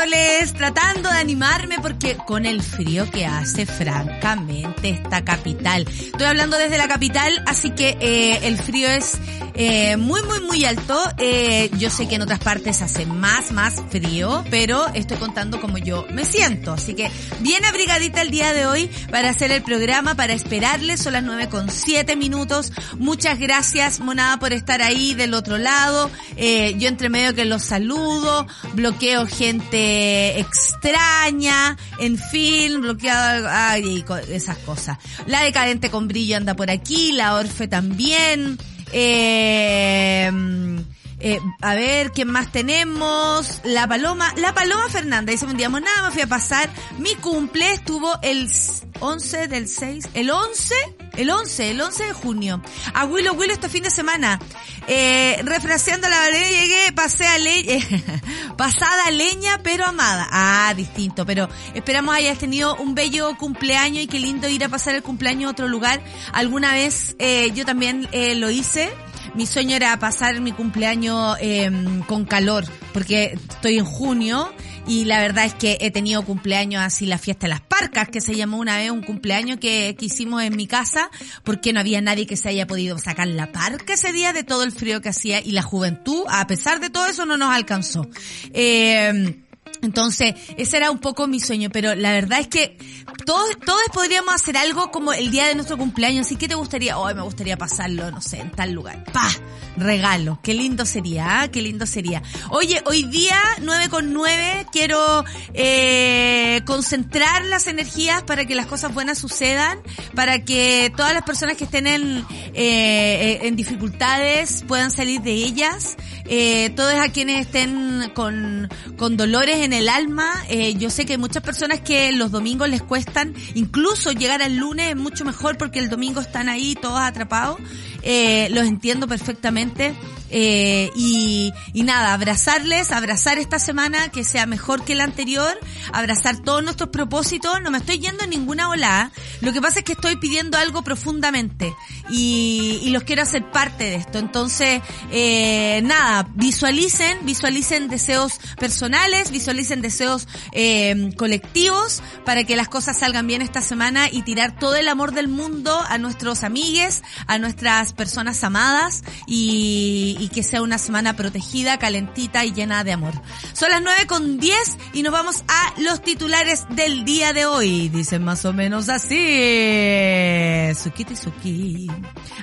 esperándoles, tratando de animarme porque con el frío que hace, francamente, esta capital. Estoy hablando desde la capital, así que eh, el frío es eh, muy, muy, muy alto. Eh, yo sé que en otras partes hace más, más frío, pero estoy contando como yo me siento. Así que bien abrigadita el día de hoy para hacer el programa, para esperarles. Son las nueve con siete minutos. Muchas gracias, monada, por estar ahí del otro lado. Eh, yo entre medio que los saludo, bloqueo gente extraña, en fin, bloqueado, ay, esas cosas. La decadente con brillo anda por aquí, la Orfe también. Eh, eh, a ver, ¿quién más tenemos? La Paloma, la Paloma Fernanda dice un día, nada, me fui a pasar. Mi cumple estuvo el 11 del 6, el 11, el 11, el 11 de junio. A Willow Willow este fin de semana. Eh, refraseando la verdad, llegué, pasé a leña, pasada leña pero amada. Ah, distinto, pero esperamos hayas tenido un bello cumpleaños y qué lindo ir a pasar el cumpleaños a otro lugar. Alguna vez eh, yo también eh, lo hice mi sueño era pasar mi cumpleaños eh, con calor, porque estoy en junio y la verdad es que he tenido cumpleaños así, la fiesta de las parcas, que se llamó una vez un cumpleaños que, que hicimos en mi casa, porque no había nadie que se haya podido sacar la parca ese día de todo el frío que hacía y la juventud, a pesar de todo eso, no nos alcanzó. Eh, entonces, ese era un poco mi sueño, pero la verdad es que todos, todos podríamos hacer algo como el día de nuestro cumpleaños. Así que te gustaría, hoy me gustaría pasarlo, no sé, en tal lugar. ¡Pah! Regalo. Qué lindo sería, ¿ah? Qué lindo sería. Oye, hoy día, 9 con 9, quiero eh, concentrar las energías para que las cosas buenas sucedan, para que todas las personas que estén en, eh, en dificultades puedan salir de ellas. Eh, todos a quienes estén con, con dolores en el alma. Eh, yo sé que muchas personas que los domingos les cuestan, incluso llegar al lunes es mucho mejor porque el domingo están ahí todos atrapados. Eh, los entiendo perfectamente. Eh, y, y nada, abrazarles, abrazar esta semana que sea mejor que la anterior, abrazar todos nuestros propósitos. No me estoy yendo en ninguna ola. Lo que pasa es que estoy pidiendo algo profundamente y, y los quiero hacer parte de esto. Entonces, eh, nada, visualicen, visualicen deseos personales, visualicen deseos eh, colectivos para que las cosas salgan bien esta semana y tirar todo el amor del mundo a nuestros amigues, a nuestras personas amadas y, y que sea una semana protegida, calentita y llena de amor. Son las 9 con 10 y nos vamos a los titulares del día de hoy. Dicen más o menos así. Sukiti Suki.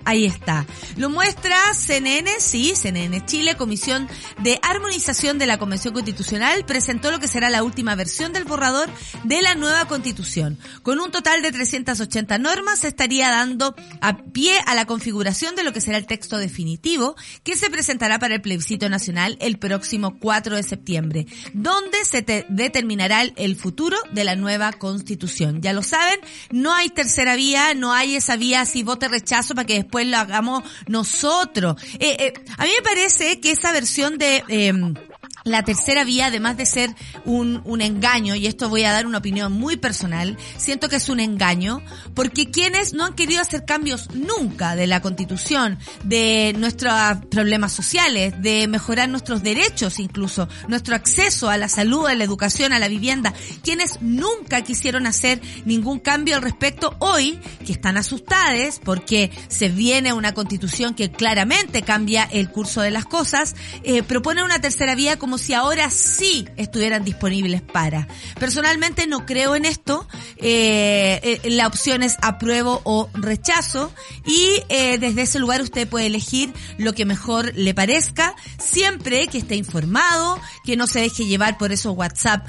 Ahí está. Lo muestra CNN, sí, CNN Chile, Comisión de Armonización de la Convención Constitucional, presentó lo que será la última versión del borrador de la nueva Constitución. Con un total de 380 normas, se estaría dando a pie a la configuración de lo que será el texto definitivo, que se presentará para el plebiscito nacional el próximo 4 de septiembre, donde se determinará el futuro de la nueva Constitución. Ya lo saben, no hay tercera vía, no hay esa vía si vote rechazo para que después lo hagamos nosotros. Eh, eh, a mí me parece que esa versión de... Eh, la tercera vía, además de ser un, un engaño, y esto voy a dar una opinión muy personal, siento que es un engaño, porque quienes no han querido hacer cambios nunca de la constitución, de nuestros problemas sociales, de mejorar nuestros derechos incluso, nuestro acceso a la salud, a la educación, a la vivienda, quienes nunca quisieron hacer ningún cambio al respecto, hoy, que están asustadas porque se viene una constitución que claramente cambia el curso de las cosas, eh, propone una tercera vía como si ahora sí estuvieran disponibles para. Personalmente no creo en esto. Eh, eh, la opción es apruebo o rechazo y eh, desde ese lugar usted puede elegir lo que mejor le parezca, siempre que esté informado, que no se deje llevar por esos WhatsApp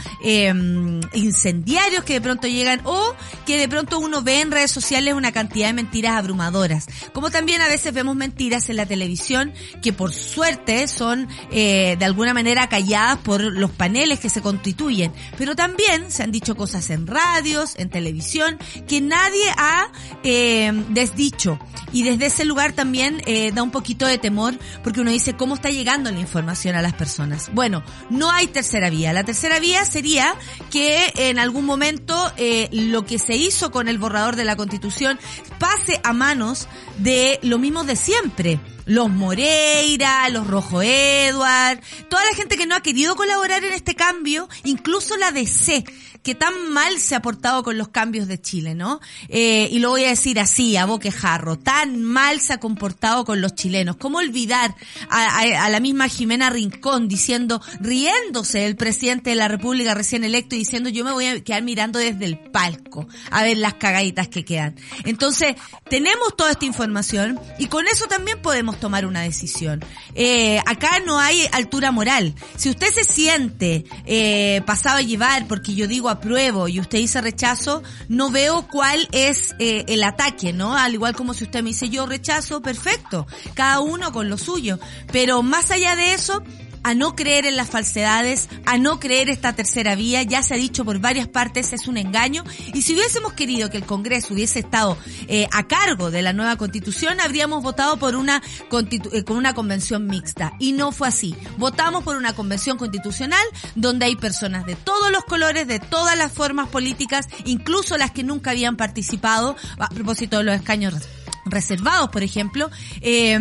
incendiarios que de pronto llegan o que de pronto uno ve en redes sociales una cantidad de mentiras abrumadoras. Como también a veces vemos mentiras en la televisión que por suerte son de alguna manera calladas por los paneles que se constituyen. Pero también se han dicho cosas en radios, en televisión, que nadie ha eh, desdicho. Y desde ese lugar también eh, da un poquito de temor porque uno dice cómo está llegando la información a las personas. Bueno, no hay tercera vía. La tercera vía sería que en algún momento eh, lo que se hizo con el borrador de la constitución pase a manos de lo mismo de siempre los Moreira, los Rojo Edward, toda la gente que no ha querido colaborar en este cambio, incluso la DC, que tan mal se ha portado con los cambios de Chile, ¿no? Eh, y lo voy a decir así, a boquejarro, tan mal se ha comportado con los chilenos. ¿Cómo olvidar a, a, la misma Jimena Rincón diciendo, riéndose el presidente de la República recién electo y diciendo, yo me voy a quedar mirando desde el palco a ver las cagaditas que quedan? Entonces, tenemos toda esta información y con eso también podemos tomar una decisión. Eh, acá no hay altura moral. Si usted se siente eh, pasado a llevar porque yo digo apruebo y usted dice rechazo, no veo cuál es eh, el ataque, ¿no? Al igual como si usted me dice yo rechazo, perfecto. Cada uno con lo suyo. Pero más allá de eso, a no creer en las falsedades, a no creer esta tercera vía, ya se ha dicho por varias partes, es un engaño. Y si hubiésemos querido que el Congreso hubiese estado eh, a cargo de la nueva constitución, habríamos votado por una eh, con una convención mixta. Y no fue así. Votamos por una convención constitucional donde hay personas de todos los colores, de todas las formas políticas, incluso las que nunca habían participado, a propósito de los escaños reservados, por ejemplo. Eh,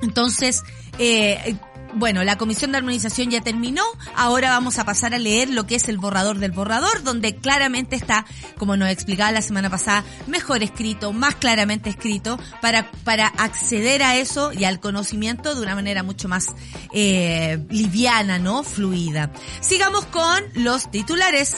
entonces, eh, bueno, la comisión de armonización ya terminó, ahora vamos a pasar a leer lo que es el borrador del borrador, donde claramente está, como nos explicaba la semana pasada, mejor escrito, más claramente escrito, para, para acceder a eso y al conocimiento de una manera mucho más eh, liviana, ¿no? Fluida. Sigamos con los titulares.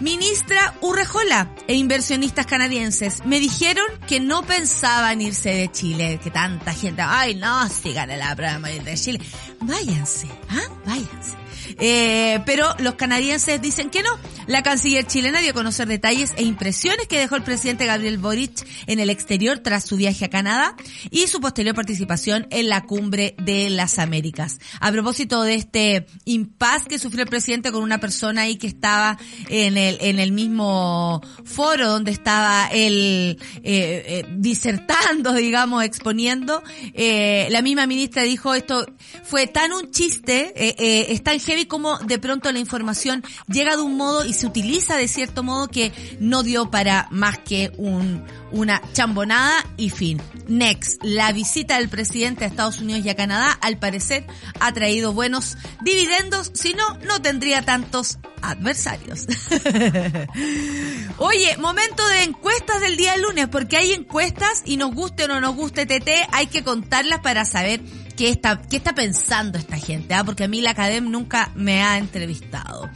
Ministra Urrejola e inversionistas canadienses me dijeron que no pensaban irse de Chile, que tanta gente, ay no, sigan la prueba de Chile váyanse, ¿ah? Váyanse. Eh, pero los canadienses dicen que no. La canciller chilena dio a conocer detalles e impresiones que dejó el presidente Gabriel Boric en el exterior tras su viaje a Canadá y su posterior participación en la cumbre de las Américas. A propósito de este impas que sufrió el presidente con una persona ahí que estaba en el, en el mismo foro donde estaba él eh, eh, disertando, digamos, exponiendo, eh, la misma ministra dijo esto fue tan un chiste, eh, eh, es tan heavy como de pronto la información llega de un modo y se utiliza de cierto modo que no dio para más que un, una chambonada y fin. Next, la visita del presidente a Estados Unidos y a Canadá al parecer ha traído buenos dividendos, si no, no tendría tantos adversarios. Oye, momento de encuestas del día lunes, porque hay encuestas y nos guste o no nos guste TT, hay que contarlas para saber qué está, qué está pensando esta gente, ¿ah? porque a mí la Academ nunca me ha entrevistado.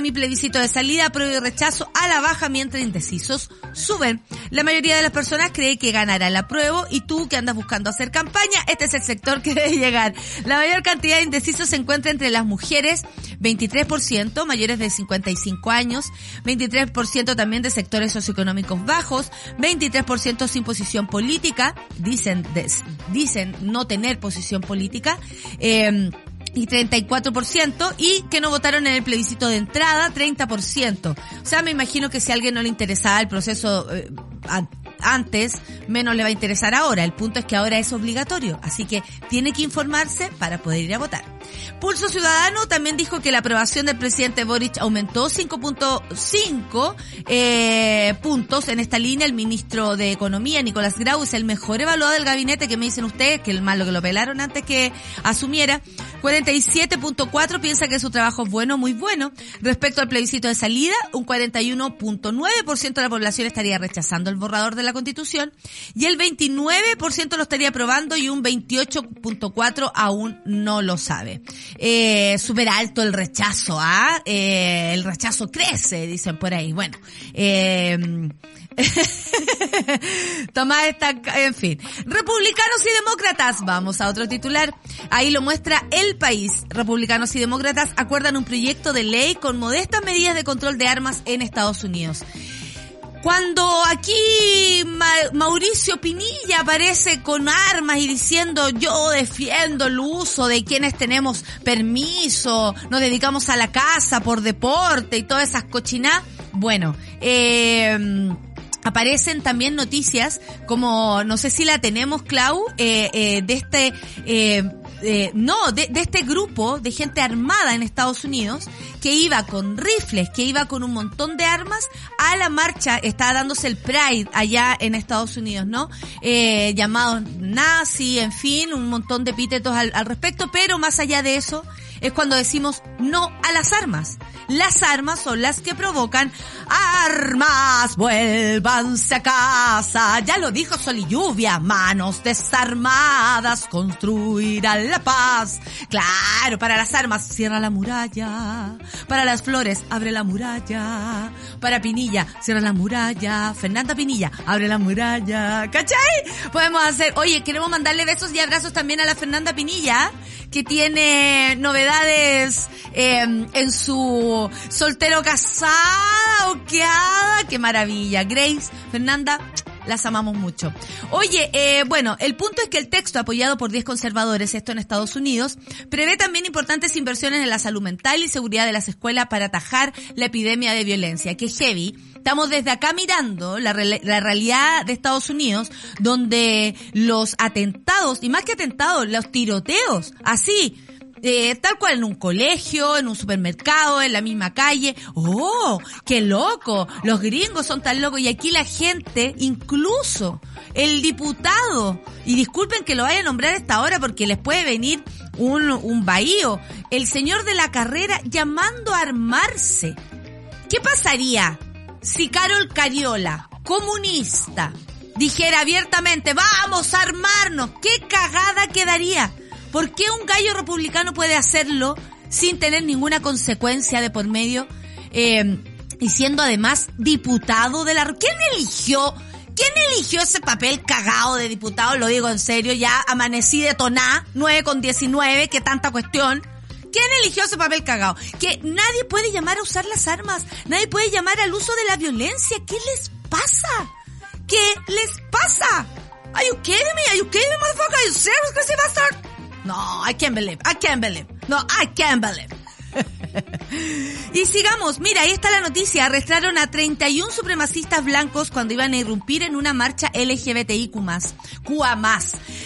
mi plebiscito de salida, prueba y rechazo a la baja mientras indecisos suben. La mayoría de las personas cree que ganará el apruebo y tú que andas buscando hacer campaña, este es el sector que debe llegar. La mayor cantidad de indecisos se encuentra entre las mujeres, 23%, mayores de 55 años, 23% también de sectores socioeconómicos bajos, 23% sin posición política, dicen, dicen no tener posición política. Eh, y 34% y que no votaron en el plebiscito de entrada 30%. O sea, me imagino que si a alguien no le interesaba el proceso eh, antes, menos le va a interesar ahora. El punto es que ahora es obligatorio, así que tiene que informarse para poder ir a votar. Pulso Ciudadano también dijo que la aprobación del presidente Boric aumentó 5.5 eh, puntos en esta línea. El ministro de Economía, Nicolás Grau, es el mejor evaluado del gabinete que me dicen ustedes, que el malo que lo pelaron antes que asumiera. 47.4 piensa que su trabajo es bueno, muy bueno. Respecto al plebiscito de salida, un 41.9% de la población estaría rechazando el borrador de la constitución y el 29% lo estaría aprobando y un 28.4 aún no lo sabe. Eh, súper alto el rechazo, ¿ah? Eh, el rechazo crece, dicen por ahí. Bueno, eh, Tomás está, en fin. Republicanos y demócratas. Vamos a otro titular. Ahí lo muestra El País. Republicanos y demócratas acuerdan un proyecto de ley con modestas medidas de control de armas en Estados Unidos. Cuando aquí Mauricio Pinilla aparece con armas y diciendo yo defiendo el uso de quienes tenemos permiso, nos dedicamos a la casa por deporte y todas esas cochinas, bueno, eh, aparecen también noticias como, no sé si la tenemos, Clau, eh, eh, de este, eh, eh, no, de, de, este grupo de gente armada en Estados Unidos que iba con rifles, que iba con un montón de armas a la marcha, estaba dándose el Pride allá en Estados Unidos, ¿no? Eh, llamados nazi, en fin, un montón de epítetos al, al respecto, pero más allá de eso, es cuando decimos no a las armas. Las armas son las que provocan armas, vuélvanse a casa. Ya lo dijo Sol y Lluvia, manos desarmadas construirán la paz. Claro, para las armas cierra la muralla. Para las flores abre la muralla. Para Pinilla cierra la muralla. Fernanda Pinilla abre la muralla. ¿Cachai? Podemos hacer, oye, queremos mandarle besos y abrazos también a la Fernanda Pinilla, que tiene novedades eh, en su soltero casada o queada. Qué maravilla. Grace, Fernanda, las amamos mucho. Oye, eh, bueno, el punto es que el texto apoyado por 10 conservadores, esto en Estados Unidos, prevé también importantes inversiones en la salud mental y seguridad de las escuelas para atajar la epidemia de violencia, que es heavy. Estamos desde acá mirando la realidad de Estados Unidos, donde los atentados, y más que atentados, los tiroteos, así, eh, tal cual en un colegio, en un supermercado, en la misma calle. ¡Oh! ¡Qué loco! Los gringos son tan locos y aquí la gente, incluso el diputado, y disculpen que lo vaya a nombrar a esta hora porque les puede venir un, un bahío, el señor de la carrera llamando a armarse. ¿Qué pasaría si Carol Cariola, comunista, dijera abiertamente, vamos a armarnos? ¿Qué cagada quedaría? ¿Por qué un gallo republicano puede hacerlo sin tener ninguna consecuencia de por medio? Eh, y siendo además diputado de la... ¿Quién eligió? ¿Quién eligió ese papel cagado de diputado? Lo digo en serio, ya amanecí de toná, 9 con 19, qué tanta cuestión. ¿Quién eligió ese papel cagado? Que nadie puede llamar a usar las armas, nadie puede llamar al uso de la violencia. ¿Qué les pasa? ¿Qué les pasa? Are you kidding me? Are you kidding me, motherfucker? Are you serious, crazy bastard? No, I can't believe, I can't believe. No, I can't believe. y sigamos, mira, ahí está la noticia. Arrestaron a 31 supremacistas blancos cuando iban a irrumpir en una marcha LGBTIQ+. QA+.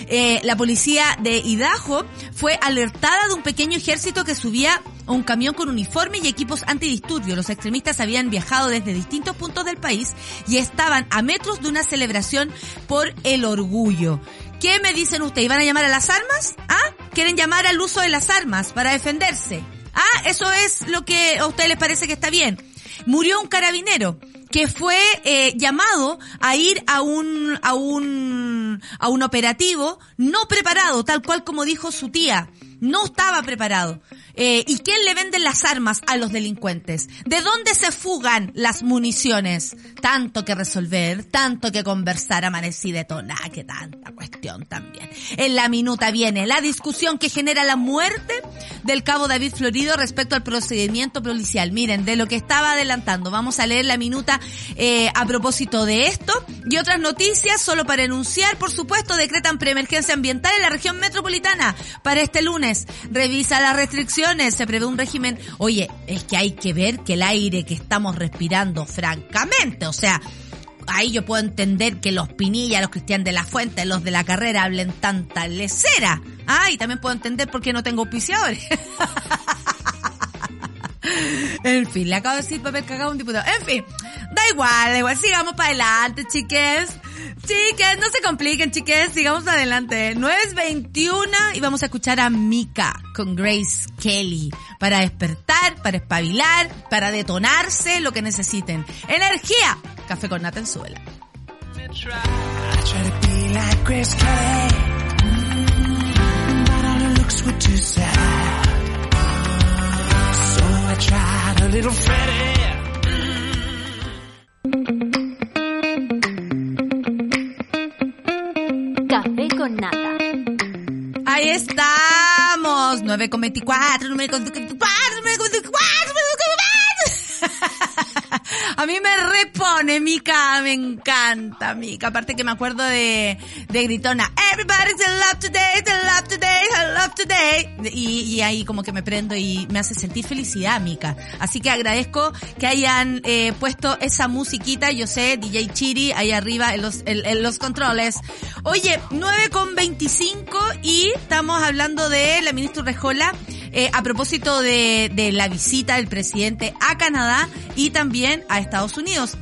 Eh, la policía de Idaho fue alertada de un pequeño ejército que subía un camión con uniforme y equipos antidisturbios. Los extremistas habían viajado desde distintos puntos del país y estaban a metros de una celebración por el orgullo. ¿Qué me dicen ustedes? ¿Van a llamar a las armas? ¿Ah? ¿Quieren llamar al uso de las armas para defenderse? Ah, eso es lo que a ustedes les parece que está bien. Murió un carabinero que fue eh, llamado a ir a un a un a un operativo no preparado, tal cual como dijo su tía. No estaba preparado. Eh, ¿Y quién le venden las armas a los delincuentes? ¿De dónde se fugan las municiones? Tanto que resolver, tanto que conversar, amanecí de tona, que tanta cuestión también. En la minuta viene la discusión que genera la muerte del cabo David Florido respecto al procedimiento policial. Miren, de lo que estaba adelantando, vamos a leer la minuta eh, a propósito de esto y otras noticias, solo para enunciar, por supuesto, decretan preemergencia ambiental en la región metropolitana para este lunes. Revisa las restricciones se prevé un régimen. Oye, es que hay que ver que el aire que estamos respirando, francamente, o sea, ahí yo puedo entender que los Pinilla, los Cristian de la Fuente, los de la carrera hablen tanta lecera. Ah, y también puedo entender por qué no tengo auspiciadores. en fin, le acabo de decir papel cagado a un diputado. En fin, da igual, da igual, sigamos para adelante, chiques. Chiques, no se compliquen, chiques, sigamos adelante. 9.21 y vamos a escuchar a Mika con Grace Kelly para despertar, para espabilar, para detonarse lo que necesiten. Energía, café con nata en suela. Estamos. 9 con 24, 9 con 24, 9 con 24, 9 con 24. A mí me repone, Mica, me encanta, Mica. Aparte que me acuerdo de, de Gritona, Everybody's in love today, in love today, in love today. Y, y ahí como que me prendo y me hace sentir felicidad, Mica. Así que agradezco que hayan eh, puesto esa musiquita, yo sé, DJ Chiri, ahí arriba en los, en, los controles. Oye, 9 con 25 y estamos hablando de la ministra Rejola eh, a propósito de, de la visita del presidente a Canadá y también a Estados Unidos.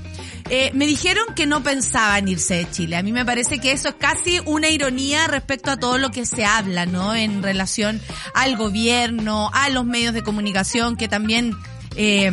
Eh, me dijeron que no pensaban irse de Chile. A mí me parece que eso es casi una ironía respecto a todo lo que se habla, ¿no? En relación al gobierno, a los medios de comunicación que también eh,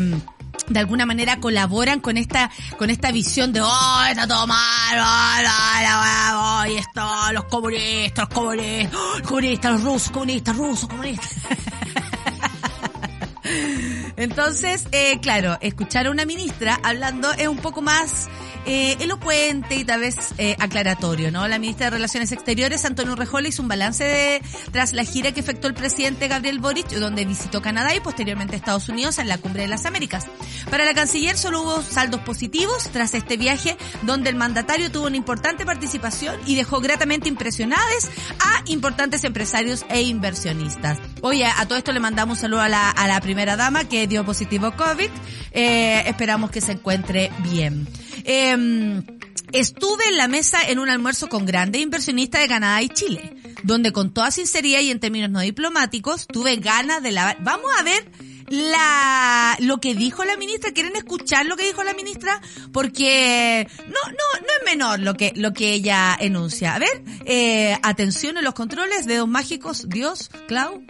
de alguna manera colaboran con esta con esta visión de oh está todo mal oh, y esto los comunistas los comunistas los comunistas los rusos comunistas rusos comunistas entonces, eh, claro, escuchar a una ministra hablando es un poco más eh, elocuente y tal vez eh, aclaratorio, ¿no? La ministra de Relaciones Exteriores, Antonio Rejola, hizo un balance de, tras la gira que efectuó el presidente Gabriel Boric, donde visitó Canadá y posteriormente Estados Unidos en la Cumbre de las Américas. Para la canciller solo hubo saldos positivos tras este viaje, donde el mandatario tuvo una importante participación y dejó gratamente impresionados a importantes empresarios e inversionistas. Oye, a todo esto le mandamos un saludo a la, a la primera dama que dio positivo COVID. Eh, esperamos que se encuentre bien. Eh, estuve en la mesa en un almuerzo con grandes inversionistas de Canadá y Chile, donde con toda sinceridad y en términos no diplomáticos tuve ganas de la... Vamos a ver la lo que dijo la ministra. ¿Quieren escuchar lo que dijo la ministra? Porque no no no es menor lo que lo que ella enuncia. A ver, eh, atención en los controles, dedos mágicos, Dios, Clau.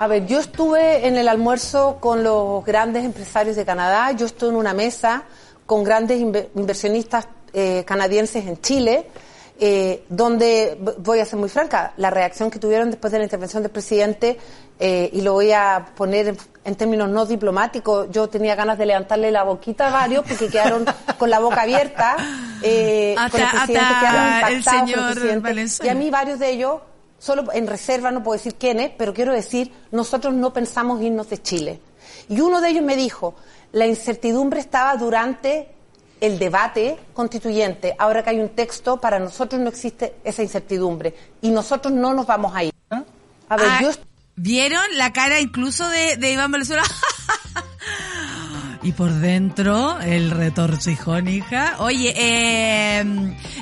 A ver, yo estuve en el almuerzo con los grandes empresarios de Canadá, yo estuve en una mesa con grandes inversionistas eh, canadienses en Chile, eh, donde, voy a ser muy franca, la reacción que tuvieron después de la intervención del presidente, eh, y lo voy a poner en, términos no diplomáticos, yo tenía ganas de levantarle la boquita a varios porque quedaron con la boca abierta, eh, con el presidente, quedaron impactados con el presidente. Y a mí varios de ellos solo en reserva no puedo decir quién pero quiero decir, nosotros no pensamos irnos de Chile. Y uno de ellos me dijo, la incertidumbre estaba durante el debate constituyente. Ahora que hay un texto, para nosotros no existe esa incertidumbre. Y nosotros no nos vamos a ir. A ver, ah, ¿Vieron la cara incluso de, de Iván Venezuela? y por dentro el retorcijón, hija. Oye, eh,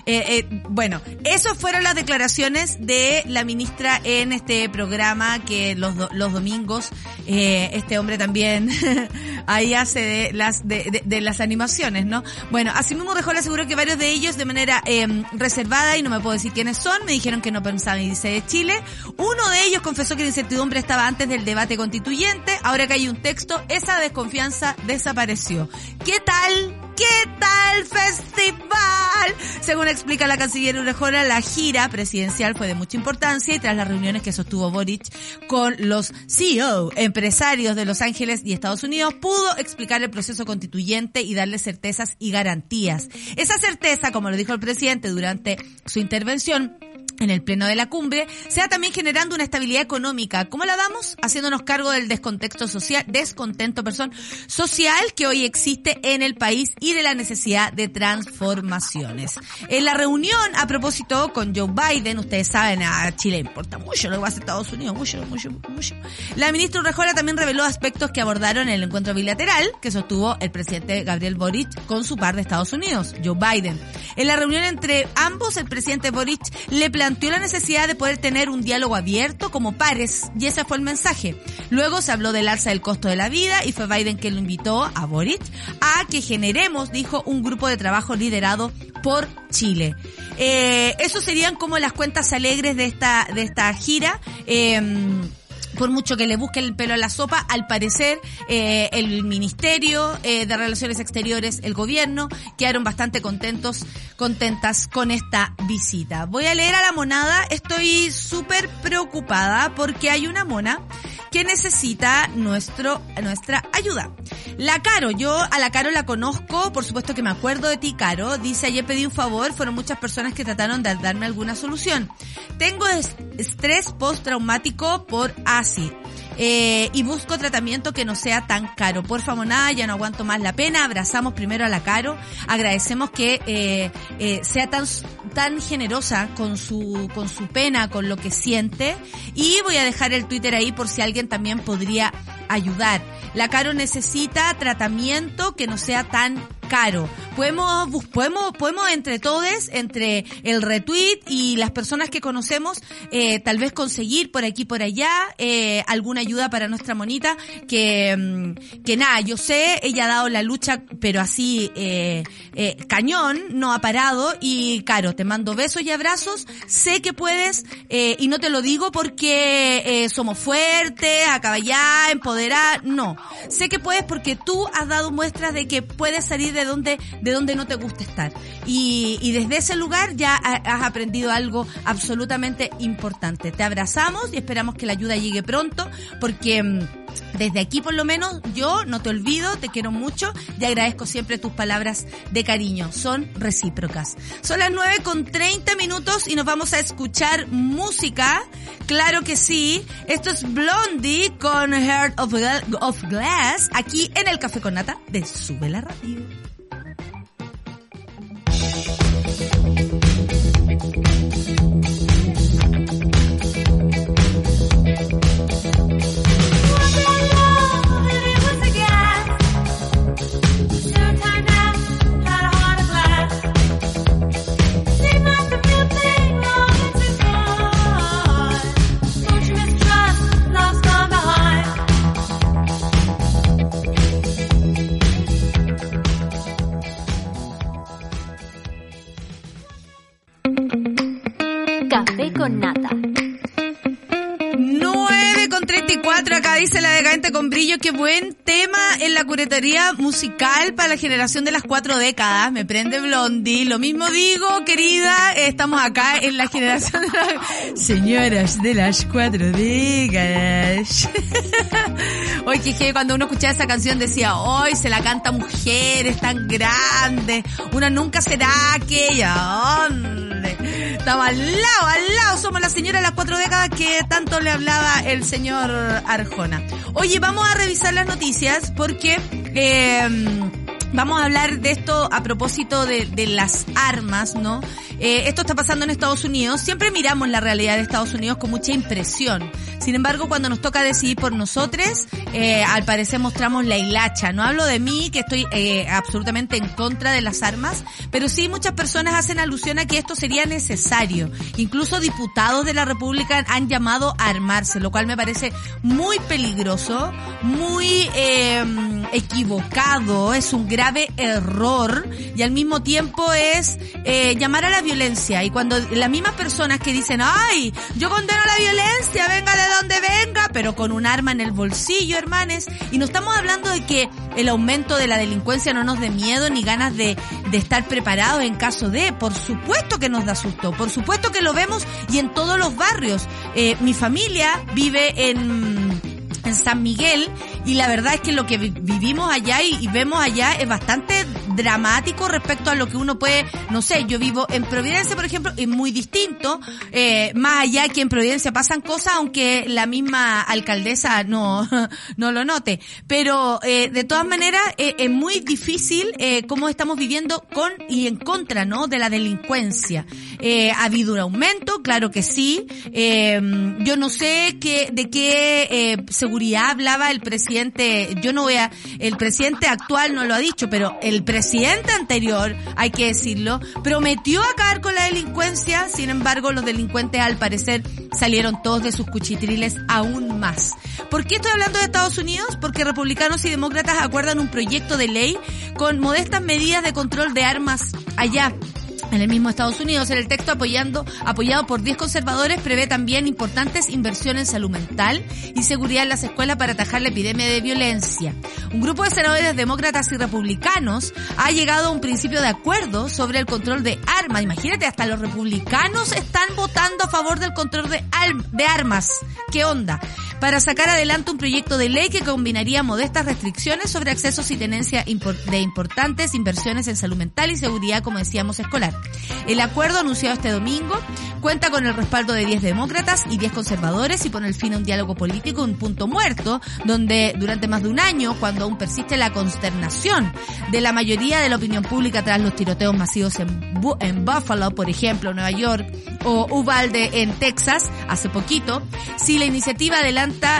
eh, eh, bueno, esas fueron las declaraciones de la ministra en este programa que los, los domingos eh, este hombre también ahí hace de las de, de, las animaciones, ¿no? Bueno, así mismo dejó le aseguró que varios de ellos de manera eh, reservada y no me puedo decir quiénes son, me dijeron que no pensaban irse de Chile. Uno de ellos confesó que la incertidumbre estaba antes del debate constituyente, ahora que hay un texto, esa desconfianza desapareció. ¿Qué tal? ¿Qué tal festival? Según explica la canciller Urejora, la gira presidencial fue de mucha importancia y tras las reuniones que sostuvo Boric con los CEO, empresarios de Los Ángeles y Estados Unidos, pudo explicar el proceso constituyente y darle certezas y garantías. Esa certeza, como lo dijo el presidente durante su intervención, en el pleno de la cumbre, sea también generando una estabilidad económica. ¿Cómo la damos? Haciéndonos cargo del descontexto social, descontento, perdón, social que hoy existe en el país y de la necesidad de transformaciones. En la reunión, a propósito, con Joe Biden, ustedes saben, a Chile importa mucho lo que va a Estados Unidos, mucho, mucho, mucho. La ministra Urrejola también reveló aspectos que abordaron en el encuentro bilateral que sostuvo el presidente Gabriel Boric con su par de Estados Unidos, Joe Biden. En la reunión entre ambos, el presidente Boric le planteó planteó la necesidad de poder tener un diálogo abierto como pares, y ese fue el mensaje. Luego se habló del alza del costo de la vida y fue Biden quien lo invitó a Boric a que generemos, dijo, un grupo de trabajo liderado por Chile. Eh, serían como las cuentas alegres de esta, de esta gira. Eh, por mucho que le busque el pelo a la sopa, al parecer eh, el Ministerio eh, de Relaciones Exteriores, el gobierno, quedaron bastante contentos, contentas con esta visita. Voy a leer a la monada, estoy súper preocupada porque hay una mona que necesita nuestro, nuestra ayuda. La Caro, yo a la Caro la conozco, por supuesto que me acuerdo de ti, Caro. Dice, ayer pedí un favor, fueron muchas personas que trataron de darme alguna solución. Tengo estrés postraumático por Eh, y busco tratamiento que no sea tan caro. Por nada, ya no aguanto más la pena. Abrazamos primero a la Caro. Agradecemos que eh, eh, sea tan, tan generosa con su, con su pena, con lo que siente. Y voy a dejar el Twitter ahí por si alguien también podría ayudar. La Caro necesita tratamiento que no sea tan caro. Podemos, podemos, podemos entre todos, entre el retweet y las personas que conocemos, eh, tal vez conseguir por aquí por allá eh, alguna ayuda para nuestra monita. Que, mm, que nada, yo sé, ella ha dado la lucha, pero así eh, eh, cañón, no ha parado. Y Caro, te mando besos y abrazos. Sé que puedes eh, y no te lo digo porque eh, somos fuertes, acaballá, No, sé que puedes porque tú has dado muestras de que puedes salir de donde, de donde no te gusta estar. Y, y desde ese lugar ya has aprendido algo absolutamente importante. Te abrazamos y esperamos que la ayuda llegue pronto porque mm, desde aquí por lo menos yo no te olvido, te quiero mucho y agradezco siempre tus palabras de cariño. Son recíprocas. Son las 9 con 30 minutos y nos vamos a escuchar música. Claro que sí. Esto es Blondie con Heart of, Glass aquí en el Café con Nata de Sube la Radio. Con brillo, qué buen tema en la curatería musical para la generación de las cuatro décadas, me prende Blondie, lo mismo digo, querida, estamos acá en la generación de las señoras de las cuatro décadas. Oye, que cuando uno escuchaba esa canción decía, hoy se la canta mujeres tan grandes, una nunca será aquella, hombre. Estamos al lado, al lado, somos la señora de las cuatro décadas que tanto le hablaba el señor Arjona. Oye, vamos a revisar las noticias porque eh, vamos a hablar de esto a propósito de, de las armas, ¿no? Eh, esto está pasando en Estados Unidos. Siempre miramos la realidad de Estados Unidos con mucha impresión. Sin embargo, cuando nos toca decidir por nosotros, eh, al parecer mostramos la hilacha. No hablo de mí, que estoy eh, absolutamente en contra de las armas, pero sí muchas personas hacen alusión a que esto sería necesario. Incluso diputados de la República han llamado a armarse, lo cual me parece muy peligroso, muy eh, equivocado, es un grave error y al mismo tiempo es llamar a la violencia. Y cuando las mismas personas que dicen, ay, yo condeno la violencia, venga de donde venga, pero con un arma en el bolsillo, hermanes, y no estamos hablando de que el aumento de la delincuencia no nos dé miedo ni ganas de, de estar preparados en caso de, por supuesto que nos da susto, por supuesto que lo vemos y en todos los barrios. Eh, mi familia vive en en San Miguel y la verdad es que lo que vi- vivimos allá y, vemos allá es bastante dramático respecto a lo que uno puede, no sé, yo vivo en Providencia, por ejemplo, es muy distinto, eh, más allá que en Providencia pasan cosas, aunque la misma alcaldesa no, no lo note, pero eh, de todas maneras eh, es muy difícil eh, cómo estamos viviendo con y en contra, ¿no? De la delincuencia. Eh, ha habido un aumento, claro que sí. Eh, yo no sé qué, de qué seguridad hablaba el presidente. Yo no voy a, el presidente actual no lo ha dicho, pero el presidente anterior, hay que decirlo, prometió acabar con la delincuencia. Sin embargo, los delincuentes al parecer salieron todos de sus cuchitriles aún más. ¿Por qué estoy hablando de Estados Unidos? Porque republicanos y demócratas acuerdan un proyecto de ley con modestas medidas de control de armas allá en el mismo Estados Unidos, en el texto apoyando, apoyado por 10 conservadores, prevé también importantes inversiones en salud mental y seguridad en las escuelas para atajar la epidemia de violencia. Un grupo de senadores demócratas y republicanos ha llegado a un principio de acuerdo sobre el control de armas. Imagínate, hasta los republicanos están votando a favor del control de, de armas. ¿Qué onda? Para sacar adelante un proyecto de ley que combinaría modestas restricciones sobre accesos y tenencia de importantes inversiones en salud mental y seguridad, como decíamos, escolar. El acuerdo anunciado este domingo cuenta con el respaldo de 10 demócratas y 10 conservadores y pone el fin a un diálogo político, un punto muerto, donde durante más de un año, cuando aún persiste la consternación de la mayoría de la opinión pública tras los tiroteos masivos en, en Buffalo, por ejemplo, Nueva York, o Uvalde en Texas, hace poquito, si la iniciativa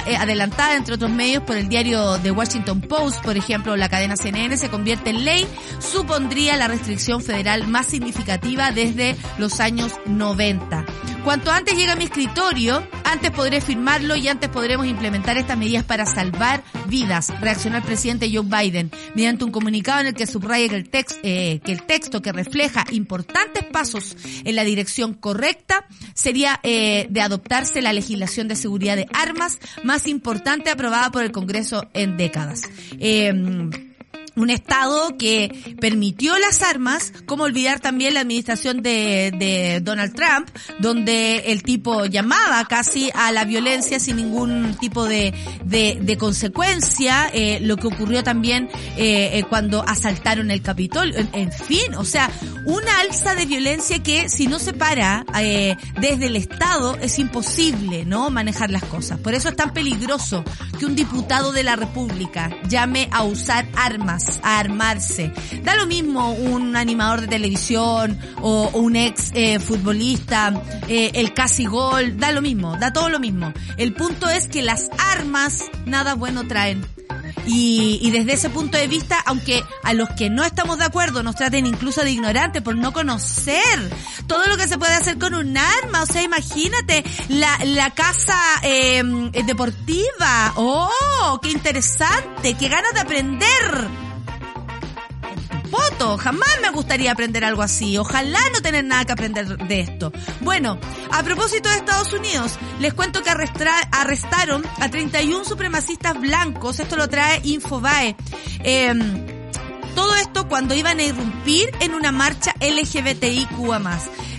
eh, adelantada entre otros medios por el diario The Washington Post, por ejemplo, la cadena CNN, se convierte en ley, supondría la restricción federal más significativa desde los años 90. Cuanto antes llegue a mi escritorio, antes podré firmarlo y antes podremos implementar estas medidas para salvar vidas, reaccionó el presidente Joe Biden mediante un comunicado en el que subraya que el, eh, que el texto que refleja importantes pasos en la dirección correcta sería eh, de adoptarse la legislación de seguridad de armas más importante aprobada por el Congreso en décadas. Eh, un Estado que permitió las armas, como olvidar también la administración de, de, Donald Trump, donde el tipo llamaba casi a la violencia sin ningún tipo de, de, de consecuencia, eh, lo que ocurrió también eh, eh cuando asaltaron el Capitolio, en, fin, o sea, una alza de violencia que si no se para eh, desde el Estado es imposible, ¿no? Manejar las cosas. Por eso es tan peligroso que un diputado de la República llame a usar armas a armarse. Da lo mismo un animador de televisión o, un ex eh, futbolista, eh, el casi gol, da lo mismo, da todo lo mismo. El punto es que las armas nada bueno traen. Y, y, desde ese punto de vista, aunque a los que no estamos de acuerdo nos traten incluso de ignorantes por no conocer todo lo que se puede hacer con un arma, o sea, imagínate la, la casa eh, deportiva, oh, qué interesante, qué ganas de aprender Jamás me gustaría aprender algo así. Ojalá no tener nada que aprender de esto. Bueno, a propósito de Estados Unidos, les cuento que arrestaron a 31 supremacistas blancos. Esto lo trae Infobae. Em, todo esto cuando iban a irrumpir en una marcha LGBTIQA+.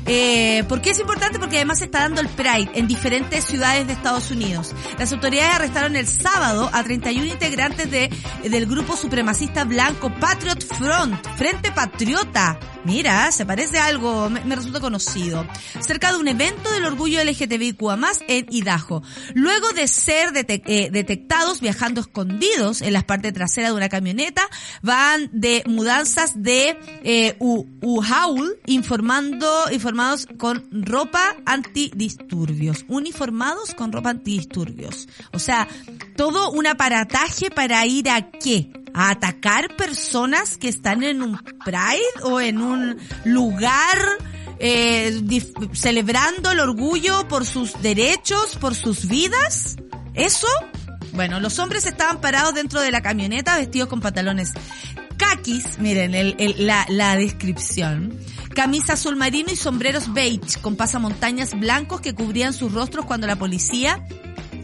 Eh, ¿Por qué es importante? Porque además se está dando el Pride en diferentes ciudades de Estados Unidos. Las autoridades arrestaron el sábado a 31 integrantes de, del grupo supremacista blanco Patriot Front, Frente Patriota, Mira, se parece a algo, me, resulta conocido. Cerca de un evento del orgullo LGTBIQA+, en Idaho. Luego de ser eh, detectados viajando escondidos en las partes traseras de una camioneta, van de mudanzas de eh, Uhaul, informando, informados con ropa antidisturbios. Uniformados con ropa antidisturbios. O sea, todo un aparataje para ir a qué? a atacar personas que están en un Pride o en un lugar eh, celebrando el orgullo por sus derechos, por sus vidas. ¿Eso? Bueno, los hombres estaban parados dentro de la camioneta vestidos con pantalones kakis, miren el, la descripción, camisa azul marino y sombreros beige con pasamontañas blancos que cubrían sus rostros cuando la policía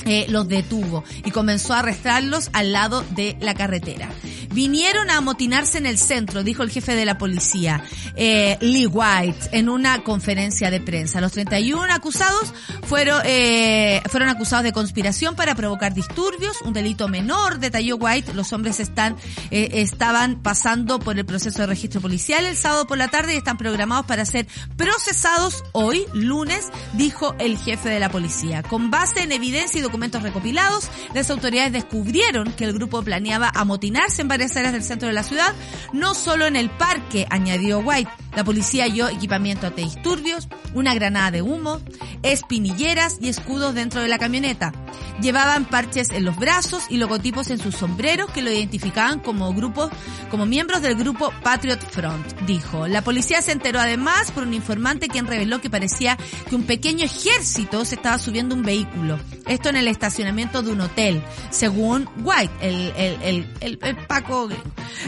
eh, los detuvo y comenzó a arrestarlos al lado de la carretera. Vinieron a amotinarse en el centro, dijo el jefe de la policía, eh, Lee White, en una conferencia de prensa. Los 31 acusados fueron, eh, fueron acusados de conspiración para provocar disturbios, un delito menor, detalló White. Los hombres están, eh, estaban pasando por el proceso de registro policial el sábado por la tarde y están programados para ser procesados hoy, lunes, dijo el jefe de la policía. Con base en evidencia y documentos recopilados, las autoridades descubrieron que el grupo planeaba amotinarse en varias áreas del centro de la ciudad, no solo en el parque, añadió White. La policía halló equipamiento antidisturbios, una granada de humo, espinilleras y escudos dentro de la camioneta. Llevaban parches en los brazos y logotipos en sus sombreros que lo identificaban como grupos, como miembros del grupo Patriot Front, dijo. La policía se enteró además por un informante quien reveló que parecía que un pequeño ejército se estaba subiendo un vehículo. Esto en el estacionamiento de un hotel, según White, el, el, el, el, el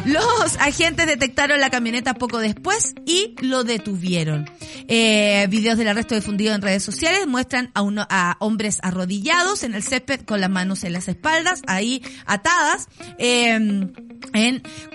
Los agentes detectaron la camioneta poco después y lo detuvieron. Eh, videos del arresto difundido en redes sociales muestran a, uno, a hombres arrodillados en el césped con las manos en las espaldas, ahí atadas. En,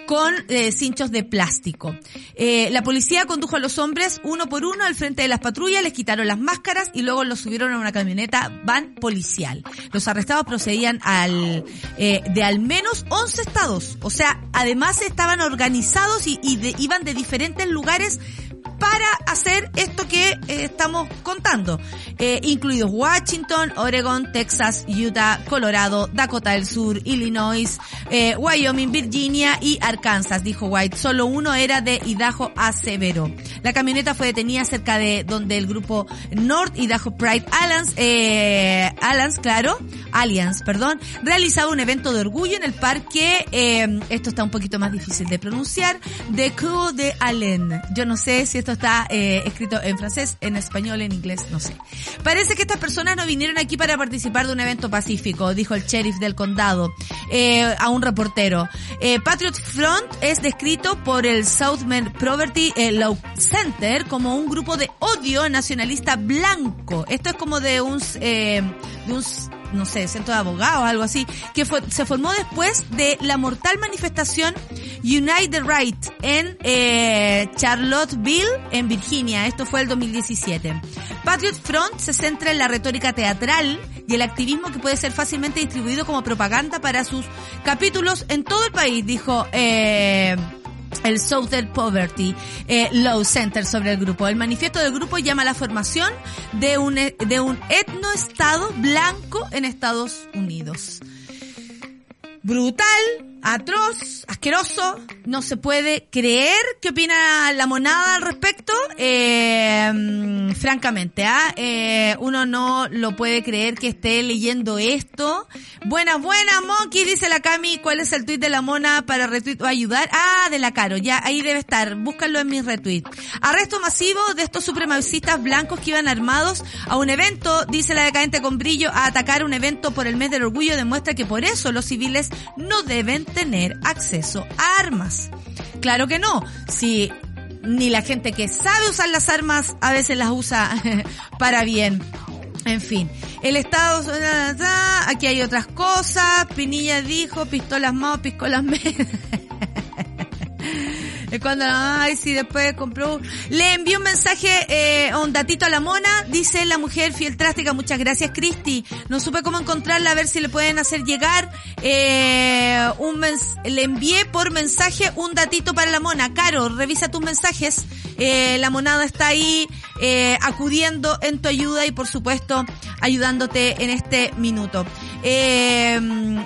con eh, cinchos de plástico. Eh, la policía condujo a los hombres uno por uno al frente de las patrullas, les quitaron las máscaras y luego los subieron a una camioneta van policial. Los arrestados procedían de al menos 11 estados. Sea, además estaban organizados y, y iban de diferentes lugares para hacer esto que eh, estamos contando, eh, incluidos Washington, Oregon, Texas, Utah, Colorado, Dakota del Sur, Illinois, eh, Wyoming, Virginia y Arkansas, dijo White. Solo uno era de Idaho a Severo. La camioneta fue detenida cerca de donde el grupo North Idaho Pride Alliance, eh, Alliance, claro, Alliance, perdón, realizaba un evento de orgullo en el parque, eh, esto está un poquito más difícil de pronunciar, de Cour de Allen. Yo no sé si esto está eh, escrito en francés, en español, en inglés, no sé. Parece que estas personas no vinieron aquí para participar de un evento pacífico, dijo el sheriff del condado eh, a un reportero. Eh, Patriot Front es descrito por el Southern Poverty Law Center como un grupo de odio nacionalista blanco. Esto es como de un, de un no sé, centro de abogados, algo así, que se formó después de la mortal manifestación Unite the Right en eh, Charlottesville, en Virginia. Esto fue el 2017. Patriot Front se centra en la retórica teatral y el activismo que puede ser fácilmente distribuido como propaganda para sus capítulos en todo el país, dijo eh, el Southern Poverty eh, Law Center sobre el grupo. El manifiesto del grupo llama a la formación de un, de un etnoestado blanco en Estados Unidos. Brutal, atroz, asqueroso, no se puede creer. ¿Qué opina la monada al respecto? Eh, francamente, ¿ah? Eh, uno no lo puede creer que esté leyendo esto. Buenas, buenas, Monkey, dice la Cami. ¿Cuál es el tweet de la mona para retweet o ayudar? Ah, de la Caro, ya ahí debe estar. Búscalo en mis retweets. Arresto masivo de estos supremacistas blancos que iban armados a un evento, dice la decadente con brillo, a atacar un evento por el mes del orgullo demuestra que por eso los civiles no deben tener acceso a armas. Claro que no. Si ni la gente que sabe usar las armas a veces las usa para bien. En fin, el Estado, aquí hay otras cosas. Pinilla dijo, pistolas más, pistolas menos. Es cuando, ay, sí, después compró. Le envió un mensaje, eh, un datito a la mona, dice la mujer fiel trástica, muchas gracias Cristi. No supe cómo encontrarla, a ver si le pueden hacer llegar, eh, un mens le envié por mensaje un datito para la mona. Caro, revisa tus mensajes. Eh, la monada está ahí, eh, acudiendo en tu ayuda y por supuesto ayudándote en este minuto. Eh,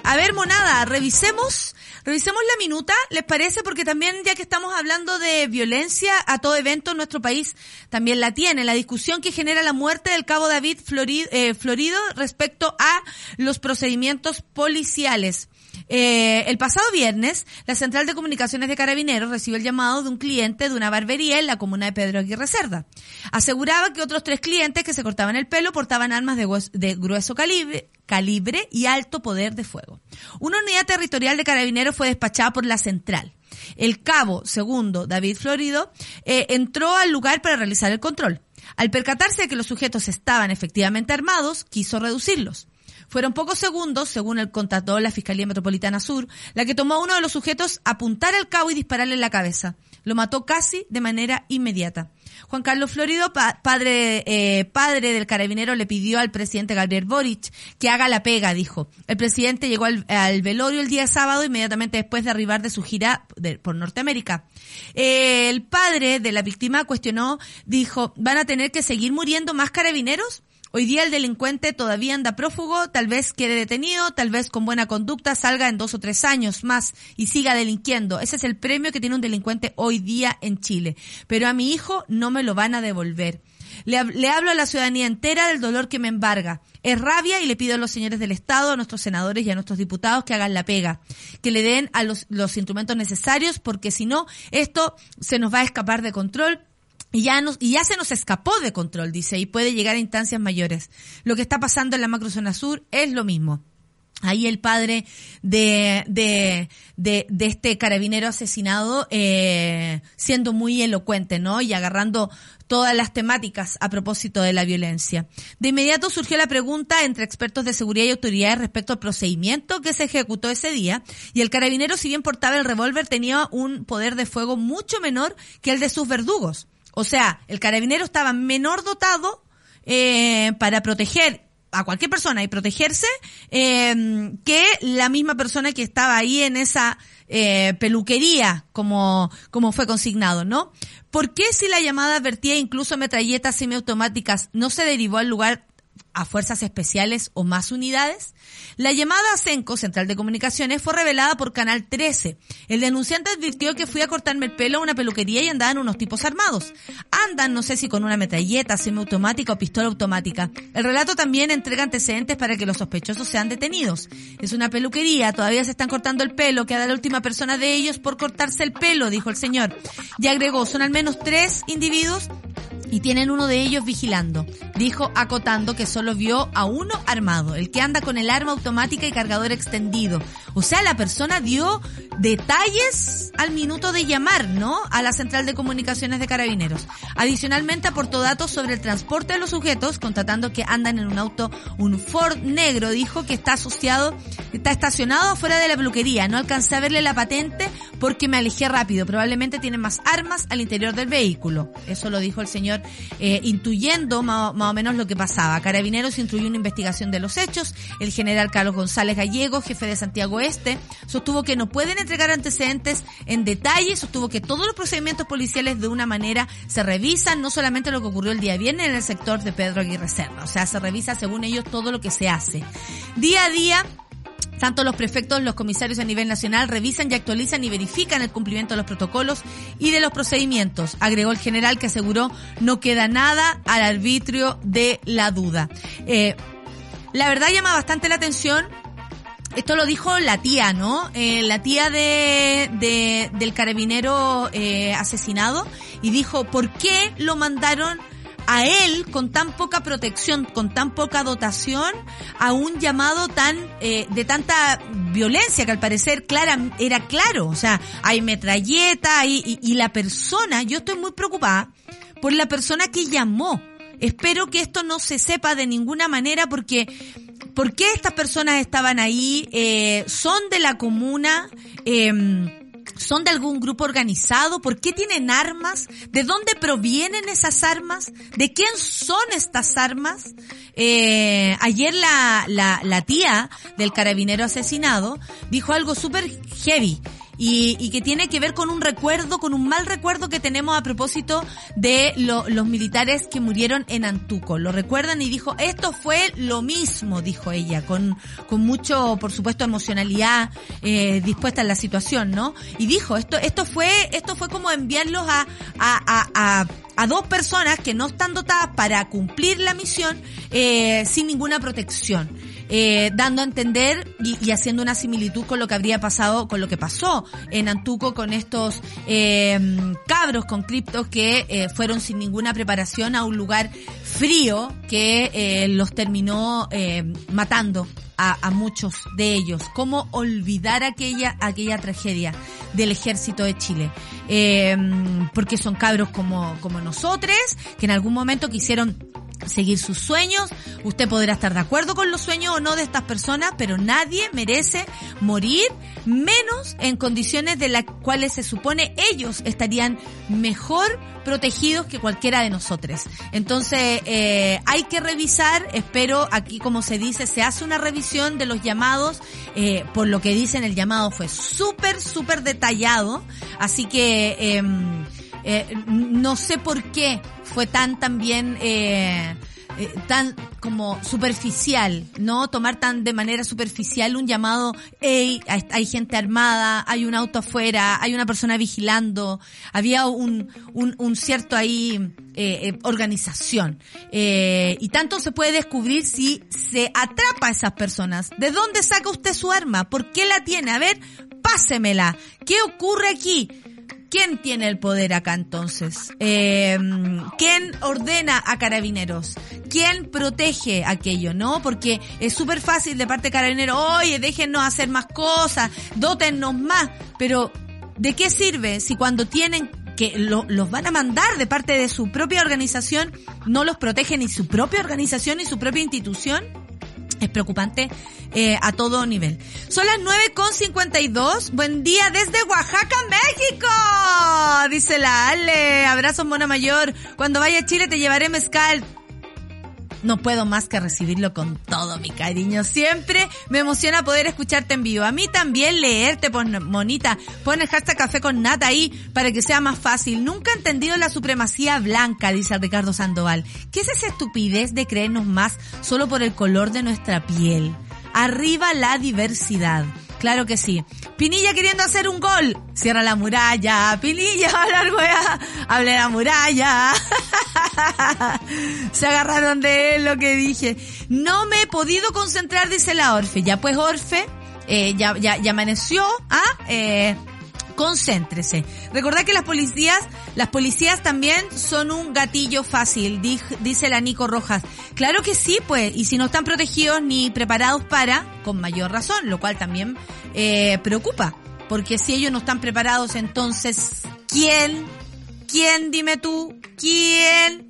a ver, monada, revisemos Revisemos la minuta, ¿les parece? Porque también ya que estamos hablando de violencia a todo evento en nuestro país, también la tiene. La discusión que genera la muerte del cabo David Florido, eh, Florido respecto a los procedimientos policiales. Eh, el pasado viernes, la Central de Comunicaciones de Carabineros recibió el llamado de un cliente de una barbería en la comuna de Pedro Aguirre Cerda. Aseguraba que otros tres clientes que se cortaban el pelo portaban armas de, grueso calibre, calibre y alto poder de fuego. Una unidad territorial de Carabineros fue despachada por la Central. El cabo segundo, David Florido, eh, entró al lugar para realizar el control. Al percatarse de que los sujetos estaban efectivamente armados, quiso reducirlos. Fueron pocos segundos, según el contador de la Fiscalía Metropolitana Sur, la que tomó a uno de los sujetos apuntar al cabo y dispararle en la cabeza. Lo mató casi de manera inmediata. Juan Carlos Florido, padre, eh, padre del carabinero, le pidió al presidente Gabriel Boric que haga la pega, dijo. El presidente llegó al, velorio el día sábado, inmediatamente después de arribar de su gira por Norteamérica. Eh, el padre de la víctima cuestionó, dijo, ¿van a tener que seguir muriendo más carabineros? Hoy día el delincuente todavía anda prófugo, tal vez quede detenido, tal vez con buena conducta salga en dos o tres años más y siga delinquiendo. Ese es el premio que tiene un delincuente hoy día en Chile. Pero a mi hijo no me lo van a devolver. Le, hablo a la ciudadanía entera del dolor que me embarga. Es rabia y le pido a los señores del Estado, a nuestros senadores y a nuestros diputados que hagan la pega, que le den a los, los instrumentos necesarios, porque si no, esto se nos va a escapar de control y ya, nos, y ya se nos escapó de control, dice, y puede llegar a instancias mayores. Lo que está pasando en la macrozona sur es lo mismo. Ahí el padre de, de, de, de este carabinero asesinado, eh, siendo muy elocuente, ¿no? Y agarrando todas las temáticas a propósito de la violencia. De inmediato surgió la pregunta entre expertos de seguridad y autoridades respecto al procedimiento que se ejecutó ese día, y el carabinero, si bien portaba el revólver, tenía un poder de fuego mucho menor que el de sus verdugos. O sea, el carabinero estaba menor dotado eh, para proteger a cualquier persona y protegerse eh, que la misma persona que estaba ahí en esa eh, peluquería como, como fue consignado, ¿no? ¿Por qué si la llamada advertía incluso metralletas semiautomáticas no se derivó al lugar a fuerzas especiales o más unidades? La llamada a CENCO, Central de Comunicaciones, fue revelada por Canal 13. El denunciante advirtió que fui a cortarme el pelo a una peluquería y andaban unos tipos armados. Andan, no sé si con una metralleta, semiautomática o pistola automática. El relato también entrega antecedentes para que los sospechosos sean detenidos. Es una peluquería, todavía se están cortando el pelo, queda la última persona de ellos por cortarse el pelo, dijo el señor. Y agregó, son al menos tres individuos y tienen uno de ellos vigilando. Dijo acotando que solo vio a uno armado, el que anda con el arma automática y cargador extendido. O sea, la persona dio detalles al minuto de llamar, ¿no? A la central de comunicaciones de carabineros. Adicionalmente aportó datos sobre el transporte de los sujetos, constatando que andan en un auto, un Ford negro, dijo que está asociado, está estacionado afuera de la peluquería. No alcancé a verle la patente porque me alejé rápido. Probablemente tienen más armas al interior del vehículo. Eso lo dijo el señor eh, intuyendo más, o menos lo que pasaba. Carabineros instruyó una investigación de los hechos. El general Carlos González Gallego, jefe de Santiago Este, sostuvo que no pueden entregar antecedentes en detalle, sostuvo que todos los procedimientos policiales de una manera se revisan, no solamente lo que ocurrió el día viernes en el sector de Pedro Aguirre Serra, o sea, se revisa según ellos todo lo que se hace. Día a día, tanto los prefectos, los comisarios a nivel nacional revisan y actualizan y verifican el cumplimiento de los protocolos y de los procedimientos, agregó el general que aseguró no queda nada al arbitrio de la duda. Eh, la verdad llama bastante la atención. Esto lo dijo la tía, ¿no? Eh, la tía de, de del carabinero eh, asesinado y dijo, ¿por qué lo mandaron a él con tan poca protección, con tan poca dotación, a un llamado tan eh, de tanta violencia que al parecer clara era claro, o sea, hay metralleta y, y la persona, yo estoy muy preocupada por la persona que llamó. Espero que esto no se sepa de ninguna manera porque ¿por qué estas personas estaban ahí? Eh, ¿Son de la comuna? Eh, ¿Son de algún grupo organizado? ¿Por qué tienen armas? ¿De dónde provienen esas armas? ¿De quién son estas armas? Eh, ayer la, la, la tía del carabinero asesinado dijo algo súper heavy y, y, que tiene que ver con un recuerdo, con un mal recuerdo que tenemos a propósito de lo, los militares que murieron en Antuco. Lo recuerdan y dijo, esto fue lo mismo, dijo ella, con, con mucho, por supuesto, emocionalidad eh, dispuesta en la situación, ¿no? Y dijo, esto, esto fue, esto fue como enviarlos a, a, a, a a dos personas que no están dotadas para cumplir la misión eh, sin ninguna protección eh, dando a entender y, y, haciendo una similitud con lo que habría pasado, con lo que pasó en Antuco con estos eh, cabros con criptos que eh, fueron sin ninguna preparación a un lugar frío que eh, los terminó eh, matando a, a, muchos de ellos. ¿Cómo olvidar aquella, aquella tragedia del ejército de Chile? Eh, porque son cabros como, como nosotros, que en algún momento quisieron seguir sus sueños. Usted podrá estar de acuerdo con los sueños o no de estas personas, pero nadie merece morir menos en condiciones de las cuales se supone ellos estarían mejor protegidos que cualquiera de nosotros. Entonces, eh, hay que revisar, espero aquí como se dice, se hace una revisión de los llamados, eh, por lo que dicen el llamado fue súper, súper detallado, así que... Eh, eh, no sé por qué fue tan también eh, eh, tan como superficial, ¿no? Tomar tan de manera superficial un llamado, hey, hay, hay gente armada, hay un auto afuera, hay una persona vigilando, había un, un, un cierto ahí eh, organización. Eh, y tanto se puede descubrir si se atrapa a esas personas. ¿De dónde saca usted su arma? ¿Por qué la tiene? A ver, pásemela. ¿Qué ocurre aquí? ¿Quién tiene el poder acá entonces? Eh, ¿Quién ordena a carabineros? ¿Quién protege aquello, no? Porque es súper fácil de parte de carabineros, oye, déjennos hacer más cosas, dótennos más, pero ¿de qué sirve si cuando tienen que los van a mandar de parte de su propia organización, no los protege ni su propia organización ni su propia institución? Es preocupante eh, a todo nivel. Son las 9.52. Buen día desde Oaxaca, México. Dice la Ale. Abrazos, Mona Mayor. Cuando vaya a Chile te llevaré mezcal. No puedo más que recibirlo con todo mi cariño. Siempre me emociona poder escucharte en vivo. A mí también leerte, pues, monita. Pon el hashtag café con nata ahí para que sea más fácil. Nunca he entendido la supremacía blanca, dice Ricardo Sandoval. ¿Qué es esa estupidez de creernos más solo por el color de nuestra piel? Arriba la diversidad. Claro que sí. Pinilla queriendo hacer un gol. Cierra la muralla. Pinilla, hablar wea. Hable la muralla. Se agarraron de lo que dije. No me he podido concentrar, dice la Orfe. Ya pues Orfe, eh, ya, ya, ya amaneció. ¿ah? Eh, concéntrese. Recordad que las policías, las policías también son un gatillo fácil, dice la Nico Rojas. Claro que sí, pues, y si no están protegidos ni preparados para, con mayor razón, lo cual también eh, preocupa. Porque si ellos no están preparados, entonces, ¿quién? ¿Quién? Dime tú, ¿quién?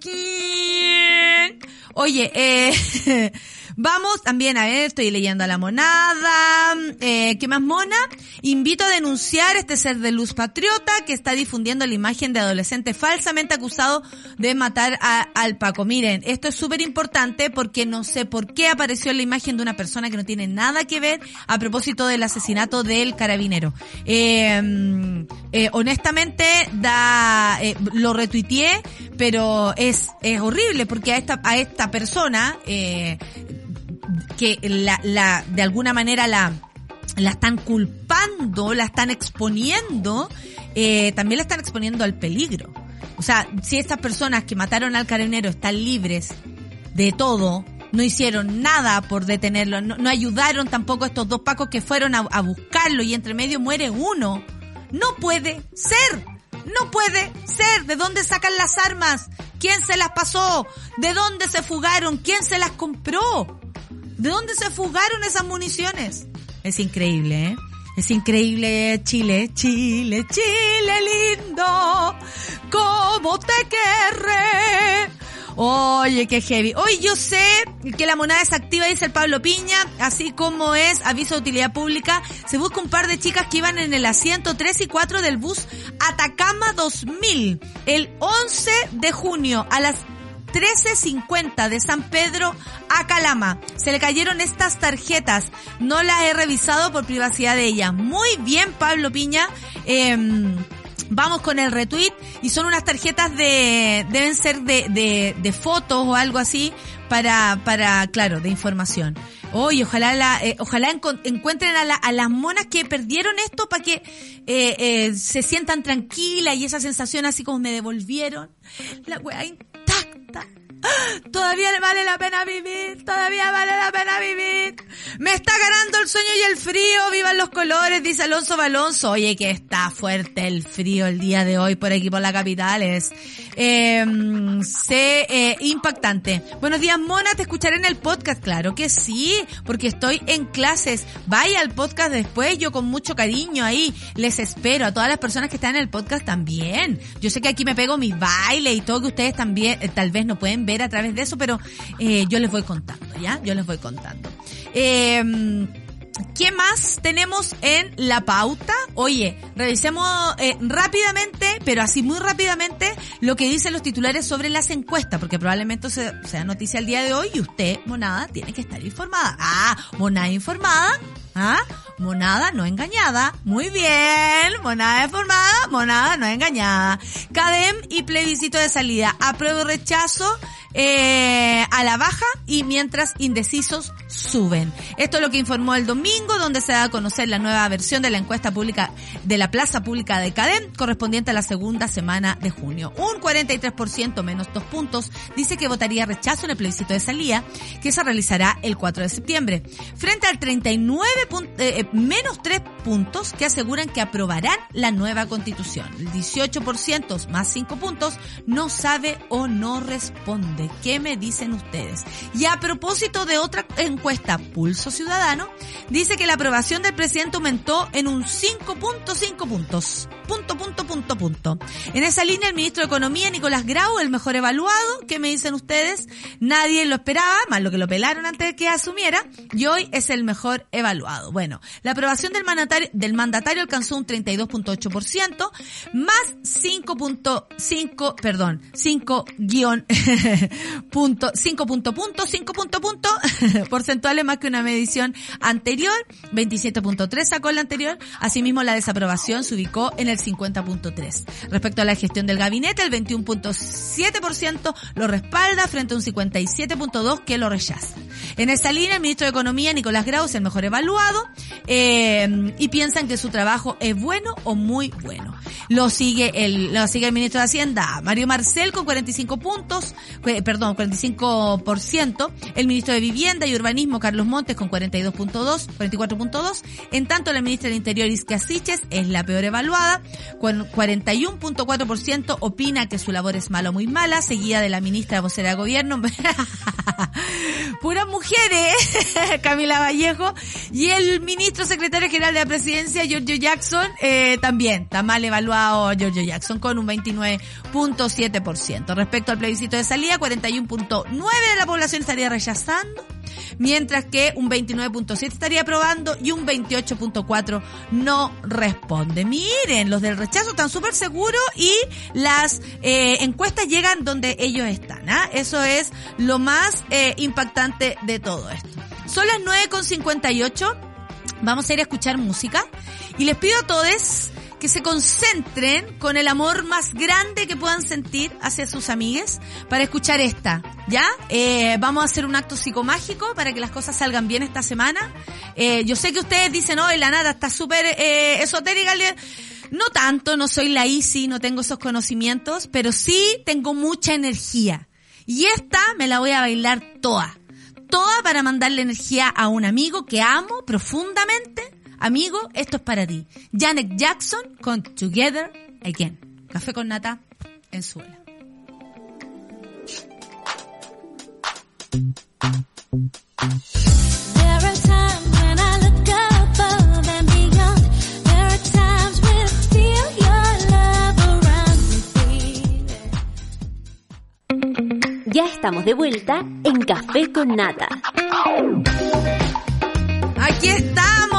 ¿Quién? Oye, eh, Vamos también a ver, estoy leyendo a la monada. Eh, ¿Qué más mona? Invito a denunciar este ser de luz patriota que está difundiendo la imagen de adolescente falsamente acusado de matar a, al Paco. Miren, esto es súper importante porque no sé por qué apareció la imagen de una persona que no tiene nada que ver a propósito del asesinato del carabinero. Eh, eh, honestamente, da, eh, lo retuiteé, pero es, es horrible porque a esta, a esta persona, eh, que la, la, de alguna manera la, la están culpando, la están exponiendo, eh, también la están exponiendo al peligro. O sea, si estas personas que mataron al carabinero están libres de todo, no hicieron nada por detenerlo, no, ayudaron tampoco a estos dos pacos que fueron a, a buscarlo y entre medio muere uno. No puede ser. No puede ser. ¿De dónde sacan las armas? ¿Quién se las pasó? ¿De dónde se fugaron? ¿Quién se las compró? ¿De dónde se fugaron esas municiones? Es increíble, ¿eh? Es increíble Chile, Chile, Chile lindo, ¿cómo te querré? Oye, qué heavy. Hoy yo sé que la moneda es activa, dice el Pablo Piña, así como es aviso de utilidad pública. Se busca un par de chicas que iban en el asiento 3 y 4 del bus Atacama 2000 el 11 de junio a las 13.50 de San Pedro a Calama. Se le cayeron estas tarjetas. No las he revisado por privacidad de ella. Muy bien, Pablo Piña. Em, vamos con el retweet y son unas tarjetas de, deben ser de, de, de fotos o algo así para, para, claro, de información. Oye, ojalá la, eh, ojalá encuentren a, a, las monas que perdieron esto para que eh, eh, se sientan tranquilas y esa sensación así como me devolvieron. La weá 但 Todavía vale la pena vivir, todavía vale la pena vivir. Me está ganando el sueño y el frío, vivan los colores, dice Alonso Balonso. Oye, que está fuerte el frío el día de hoy por aquí por la capital, es eh, eh, impactante. Buenos días, Mona, te escucharé en el podcast, claro que sí, porque estoy en clases. Vaya al podcast después, yo con mucho cariño ahí les espero. A todas las personas que están en el podcast también. Yo sé que aquí me pego mis bailes y todo que ustedes también, eh, tal vez no pueden ver a través de eso, pero eh, yo les voy contando, ¿ya? Yo les voy contando. Eh, ¿Qué más tenemos en la pauta? Oye, revisemos eh, rápidamente, pero así muy rápidamente, lo que dicen los titulares sobre las encuestas, porque probablemente sea noticia el día de hoy y usted, monada, tiene que estar informada. Ah, monada informada, ¿ah? Monada no engañada. Muy bien. Monada informada, monada no engañada. CADEM y plebiscito de salida. Apruebo rechazo eh, a la baja y mientras indecisos suben. Esto es lo que informó el domingo, donde se da a conocer la nueva versión de la encuesta pública de la Plaza Pública de Cadem, correspondiente a la segunda semana de junio. Un 43% menos dos puntos dice que votaría rechazo en el plebiscito de salida, que se realizará el 4 de septiembre, frente al 39 eh, eh, menos tres puntos que aseguran que aprobarán la nueva constitución. El 18% más cinco puntos no sabe o no responde. ¿Qué me dicen ustedes? Y a propósito de otra encuesta, Pulso Ciudadano, dice que la aprobación del presidente aumentó en un 5.5 puntos. Punto, punto, punto, punto. En esa línea, el ministro de Economía, Nicolás Grau, el mejor evaluado. ¿Qué me dicen ustedes? Nadie lo esperaba, más lo que lo pelaron antes de que asumiera, y hoy es el mejor evaluado. Bueno, la aprobación del mandatario, del mandatario alcanzó un 32.8%, más 5.5, perdón, 5 guion, punto, 5 punto punto, 5 punto punto, porcentuales más que una medición anterior, 27.3 sacó la anterior, asimismo la desaprobación se ubicó en el 50.3. Respecto a la gestión del gabinete, el 21.7% lo respalda frente a un 57.2% que lo rechaza. En esta línea, el ministro de Economía, Nicolás Grau, es el mejor evaluado eh, y piensan que su trabajo es bueno o muy bueno. Lo sigue el, lo sigue el ministro de Hacienda, Mario Marcel, con 45 puntos, eh, perdón, 45%. El ministro de Vivienda y Urbanismo, Carlos Montes, con 42.2, 44.2. En tanto, la ministra del Interior, Isquia Siches, es la peor evaluada, con 41.4% opina que su labor es mala o muy mala, seguida de la ministra vocera de gobierno. Puras mujeres, Camila Vallejo, y el ministro secretario general de la presidencia, Giorgio Jackson, eh, también está mal evaluado Giorgio Jackson con un 29.7%. Respecto al plebiscito de salida, 41.9% de la población estaría rechazando, mientras que un 29.7% estaría aprobando y un 28.4% no responde. Miren, los del rechazo están súper seguros y las eh, encuestas llegan donde ellos están. ¿ah? Eso es lo más eh, impactante de todo esto. Son las 9.58. Vamos a ir a escuchar música. Y les pido a todos que se concentren con el amor más grande que puedan sentir hacia sus amigues para escuchar esta, ¿ya? Eh, vamos a hacer un acto psicomágico para que las cosas salgan bien esta semana. Eh, yo sé que ustedes dicen, oh, la nada está súper eh, esotérica. No tanto, no soy la Easy, no tengo esos conocimientos, pero sí tengo mucha energía. Y esta me la voy a bailar toda. Toda para mandarle energía a un amigo que amo profundamente Amigo, esto es para ti. Janet Jackson con Together Again. Café con nata en suela. Ya estamos de vuelta en Café con Nata. Aquí estamos 10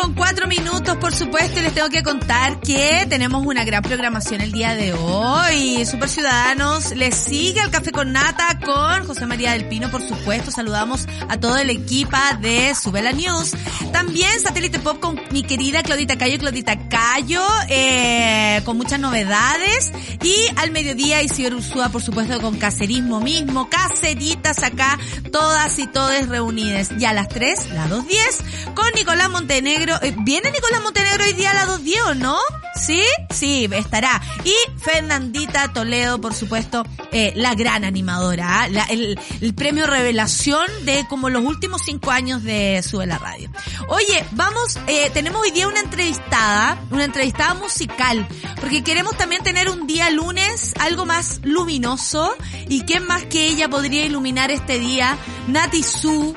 con 4 minutos, por supuesto, y les tengo que contar que tenemos una gran programación el día de hoy. Super Ciudadanos les sigue al Café con Nata con José María del Pino, por supuesto. Saludamos a todo el equipo de Subela News. También Satélite Pop con mi querida Claudita Cayo, Claudita Cayo, eh, con muchas novedades. Y al mediodía Isidro Ursúa, por supuesto, con caserismo mismo, caseritas acá, todas y todes reunidas. Y a las 3, las 2.10, con Nicolás Montenegro eh, ¿Viene Nicolás Montenegro hoy día a la 210 o no? ¿Sí? Sí, estará. Y Fernandita Toledo, por supuesto, eh, la gran animadora, ¿ah? el, premio revelación de como los últimos cinco años de Sube la Radio. Oye, vamos, eh, tenemos hoy día una entrevistada, una entrevistada musical, porque queremos también tener un día lunes algo más luminoso. ¿Y quién más que ella podría iluminar este día? Nati Su,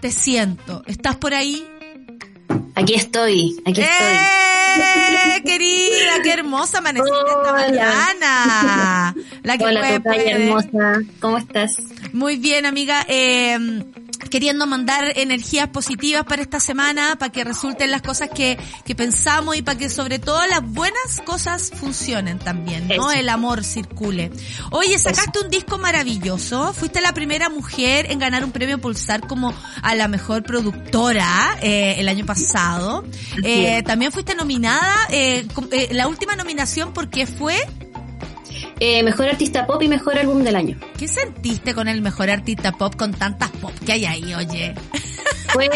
te siento. ¿Estás por ahí? Aquí estoy, aquí estoy. ¡Eh, querida! ¡Qué hermosa amaneciste esta mañana! La que Hola, fue, hermosa. ¿Cómo estás? Muy bien, amiga. Eh, queriendo mandar energías positivas para esta semana, para que resulten las cosas que, que pensamos y para que sobre todo las buenas cosas funcionen también, ¿no? El amor circule. Oye, sacaste un disco maravilloso, fuiste la primera mujer en ganar un premio Pulsar como a la mejor productora eh, el año pasado. Eh, también fuiste nominada, eh, eh, la última nominación, ¿por qué fue? Eh, mejor artista pop y mejor álbum del año. ¿Qué sentiste con el mejor artista pop con tantas pop que hay ahí, oye? Pues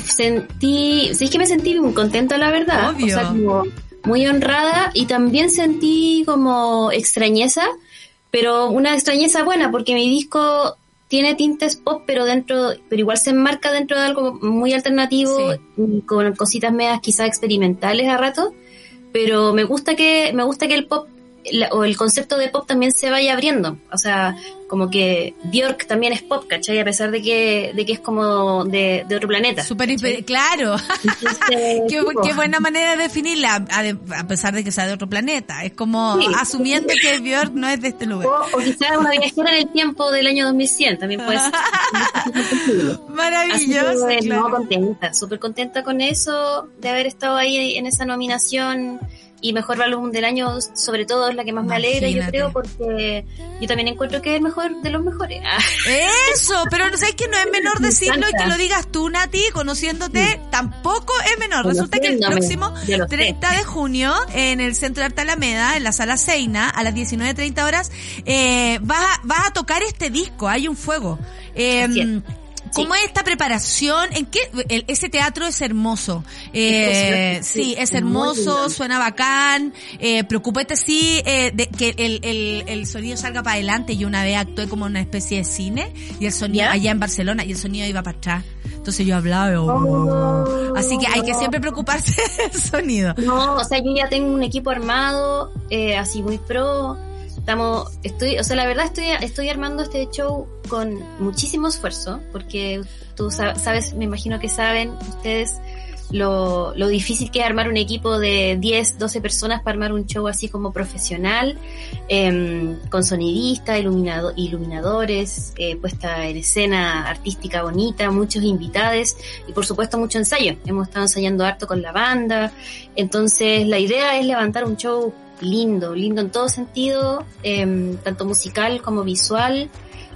sentí, sí es que me sentí muy contenta la verdad, Obvio. o sea, como muy honrada y también sentí como extrañeza, pero una extrañeza buena porque mi disco tiene tintes pop, pero dentro, pero igual se enmarca dentro de algo muy alternativo, y con cositas medias quizás experimentales a rato, pero me gusta que, me gusta que el pop la- o el concepto de pop también se vaya abriendo. O sea, como que Björk también es pop, ¿cachai? A pesar de que, de que es como de, de otro planeta. Hiper- claro. Entonces, qué, buena manera de definirla, a, de- a pesar de que sea de otro planeta. Es como Sí. asumiendo que Björk no es de este lugar. O, o quizás una viajera en el tiempo del año 2100 también puede ser. Así Maravilloso. que, claro. no, contenta, súper contenta con eso, de haber estado ahí en esa nominación y mejor álbum del año, sobre todo es la que más me alegra, yo creo, porque yo también encuentro que es el mejor de los mejores. Ah, Eso, pero no sabes que no es menor Me decirlo y que lo digas tú, Nati, conociéndote, tampoco es menor. Resulta que el próximo ya lo sé. 30 de junio, en el Centro de Arte Alameda, en la Sala Seina, a las 19.30 horas, eh, vas, a, vas a tocar este disco, hay un fuego. Eh, ¿Cómo es esta preparación? ¿En qué? el- ese teatro es hermoso. Eh, sí, es hermoso, suena bacán. Eh, preocúpate sí eh, de que el, el, el sonido salga para adelante. Yo una vez actué como una especie de cine y el sonido ¿Ya? allá en Barcelona y el sonido iba para atrás. Entonces yo hablaba. "Oh". Así que hay que siempre preocuparse del sonido. No, o sea, yo ya tengo un equipo armado, eh, así muy pro. Estamos, estoy, o sea, la verdad estoy, estoy armando este show con muchísimo esfuerzo, porque tú sa- sabes, me imagino que saben ustedes lo, lo difícil que es armar un equipo de 10, 12 personas para armar un show así como profesional, em, con sonidistas, iluminado, iluminadores, eh, puesta en escena artística bonita, muchos invitados y por supuesto mucho ensayo. Hemos estado ensayando harto con la banda, entonces la idea es levantar un show lindo, lindo en todo sentido, em, tanto musical como visual.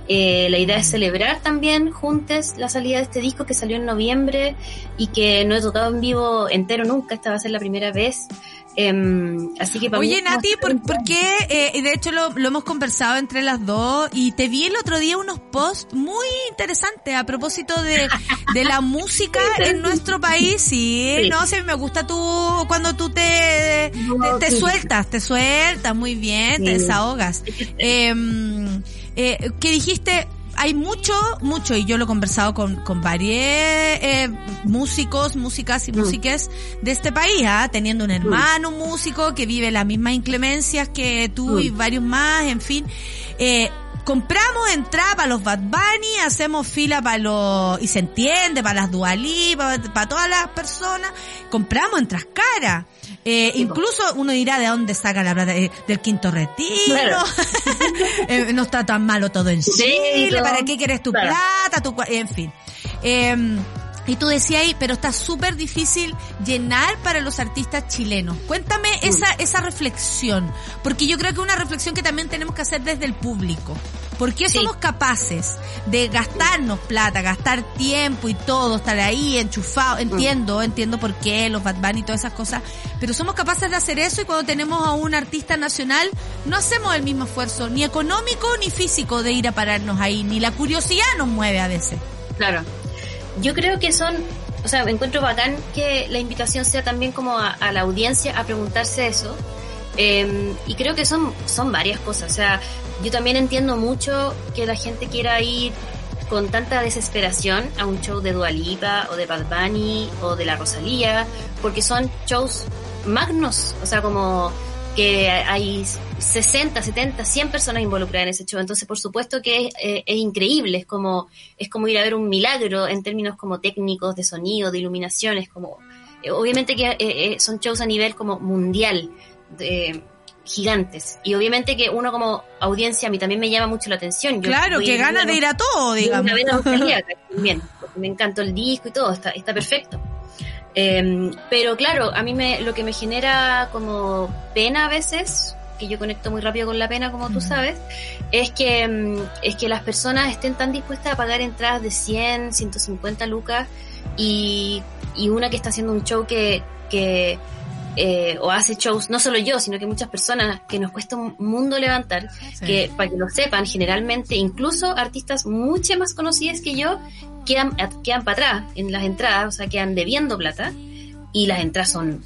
Eh, la idea es celebrar también juntos la salida de este disco que salió en noviembre y que no he tocado en vivo entero nunca, esta va a ser la primera vez. Em, así que para mí Oye, Nati, ¿por, por qué? Eh, de hecho lo, lo hemos conversado entre las dos y te vi el otro día unos posts muy interesantes a propósito de, de la música en nuestro país. Sí, Sí. no sé, me gusta tú cuando tú te, No, te, te sí. sueltas, te sueltas muy bien, te desahogas. Eh, eh, que dijiste, hay mucho, mucho, y yo lo he conversado con, con varios eh, músicos, músicas y Mm. músiques de este país, ¿ah? teniendo un hermano músico que vive las mismas inclemencias que tú Mm. y varios más, en fin. Eh, compramos entrada para los Bad Bunny, hacemos fila para los, y se entiende, para las Dualí, para, para todas las personas, compramos entradas caras. Eh, incluso uno dirá de dónde saca la plata, Eh, del quinto retiro, Claro. Eh, no está tan malo todo en Sí, Chile. ¿para qué quieres tu Claro. plata? Tu, en fin. Y tú decías ahí, pero está súper difícil llenar para los artistas chilenos. Cuéntame Mm. esa, esa reflexión, porque yo creo que es una reflexión que también tenemos que hacer desde el público. ¿Por qué Sí. somos capaces de gastarnos plata, gastar tiempo y todo, estar ahí enchufado? Entiendo, entiendo por qué, los Bad Bunny y todas esas cosas, pero somos capaces de hacer eso y cuando tenemos a un artista nacional no hacemos el mismo esfuerzo, ni económico ni físico, de ir a pararnos ahí, ni la curiosidad nos mueve a veces. Claro. Yo creo que son, o sea, encuentro bacán que la invitación sea también como a, a la audiencia a preguntarse eso. Eh, y creo que son, son varias cosas. O sea, yo también entiendo mucho que la gente quiera ir con tanta desesperación a un show de Dualipa o de Bad Bunny o de la Rosalía, porque son shows magnos, o sea, como que hay 60, 70, 100 personas involucradas en ese show. Entonces, por supuesto que es, eh, es increíble, es como, es como ir a ver un milagro en términos como técnicos, de sonido, de iluminación, es como, eh, obviamente que eh, son shows a nivel como mundial, de, gigantes. Y obviamente que uno como audiencia a mí también me llama mucho la atención. Yo claro, que a- gana de ir a todo, digamos. A también, porque me encantó el disco y todo, está, está perfecto. Eh, pero claro, a mí me, lo que me genera como pena a veces, que yo conecto muy rápido con la pena, como tú sabes, es que, mm, es que las personas estén tan dispuestas a pagar entradas de 100, 150 lucas y, y una que está haciendo un show que, que eh, o hace shows, no solo yo, sino que muchas personas que nos cuesta un mundo levantar, que para que lo sepan, generalmente incluso artistas mucho más conocidas que yo quedan, quedan para atrás en las entradas, o sea, quedan debiendo plata y las entradas son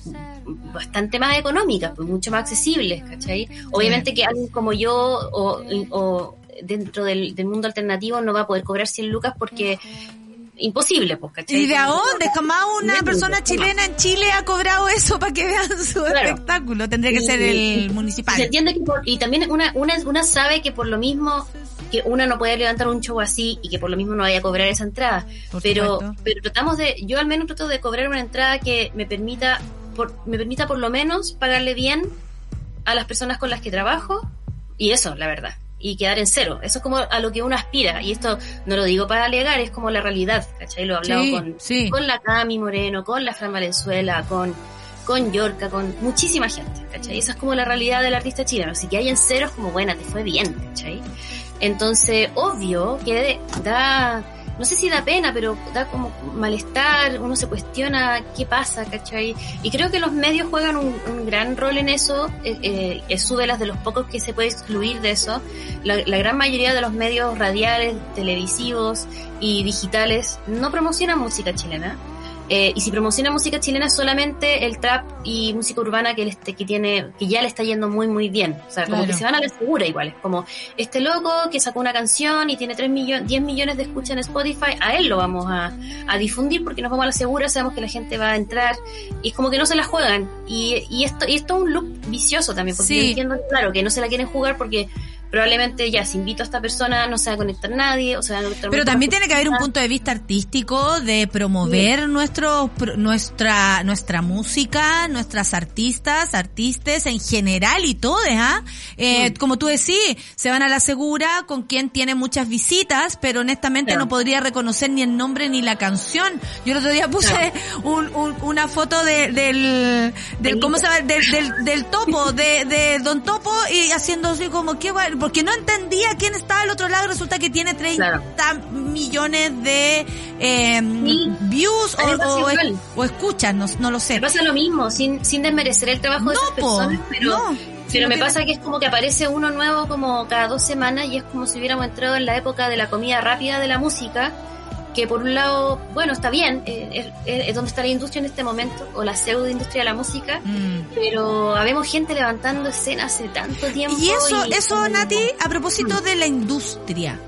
bastante más económicas, pues mucho más accesibles, ¿cachai? Obviamente que alguien como yo o, o dentro del, del, mundo alternativo no va a poder cobrar 100 lucas porque imposible, pues, ¿cachai? ¿Y de dónde? Jamás una persona chilena en Chile ha cobrado eso para que vean su espectáculo. Tendría que ser el municipal. Se entiende que y también una, una, una sabe que por lo mismo que una no puede levantar un show así y que por lo mismo no vaya a cobrar esa entrada. pero, pero tratamos de, yo al menos trato de cobrar una entrada que me permita, por, me permita por lo menos pagarle bien a las personas con las que trabajo y eso, la verdad y quedar en cero. Eso es como a lo que uno aspira. Y esto no lo digo para alegar, es como la realidad. ¿Cachai? Lo he hablado con, con la Cami Moreno, con la Fran Valenzuela, con, con Yorka, con muchísima gente. ¿Cachai? Esa es como la realidad del artista chileno. Así que hay en cero es como, buena, te fue bien. ¿Cachai? Entonces, obvio que da no sé si da pena, pero da como malestar, uno se cuestiona qué pasa, ¿cachai? Y creo que los medios juegan un, gran rol en eso, eh, eh, es las de los pocos que se puede excluir de eso. La, gran mayoría de los medios radiales, televisivos y digitales no promocionan música chilena. Eh, y si promociona música chilena solamente el trap y música urbana que, este, que tiene, que ya le está yendo muy muy bien. O sea, como que se van a la segura igual. Es como este loco que sacó una canción y tiene 3 millones, 10 millones de escuchas en Spotify, a él lo vamos a, a, difundir porque nos vamos a la segura, sabemos que la gente va a entrar y es como que no se la juegan. Y, y esto, y esto es un loop vicioso también, porque yo entiendo, claro, que no se la quieren jugar porque probablemente ya si invito a esta persona no se va a conectar nadie, o sea, Pero también tiene que haber un punto de vista artístico de promover nuestro nuestra nuestra música, nuestras artistas, artistas en general y todo, ¿ah? Eh, Como tú decís, se van a la segura con quien tiene muchas visitas, pero honestamente no podría reconocer ni el nombre ni la canción. Yo el otro día puse un, una foto de, del, del, ¿cómo se llama? Del, del, topo, de, de Don Topo y haciendo así como, qué bueno porque no entendía quién estaba al otro lado. Resulta que tiene 30 millones de eh, views o, o, escuchas, no, no, lo sé. Me pasa lo mismo, sin, sin desmerecer el trabajo de esas personas, pero, pero me pasa que es como que aparece uno nuevo como cada dos semanas y es como si hubiéramos entrado en la época de la comida rápida de la música que por un lado, bueno, está bien, eh, es, donde está la industria en este momento, o la pseudo industria de la música, mm. pero habemos gente levantando escenas hace tanto tiempo. Y eso, eso Nati, a propósito mm. de la industria.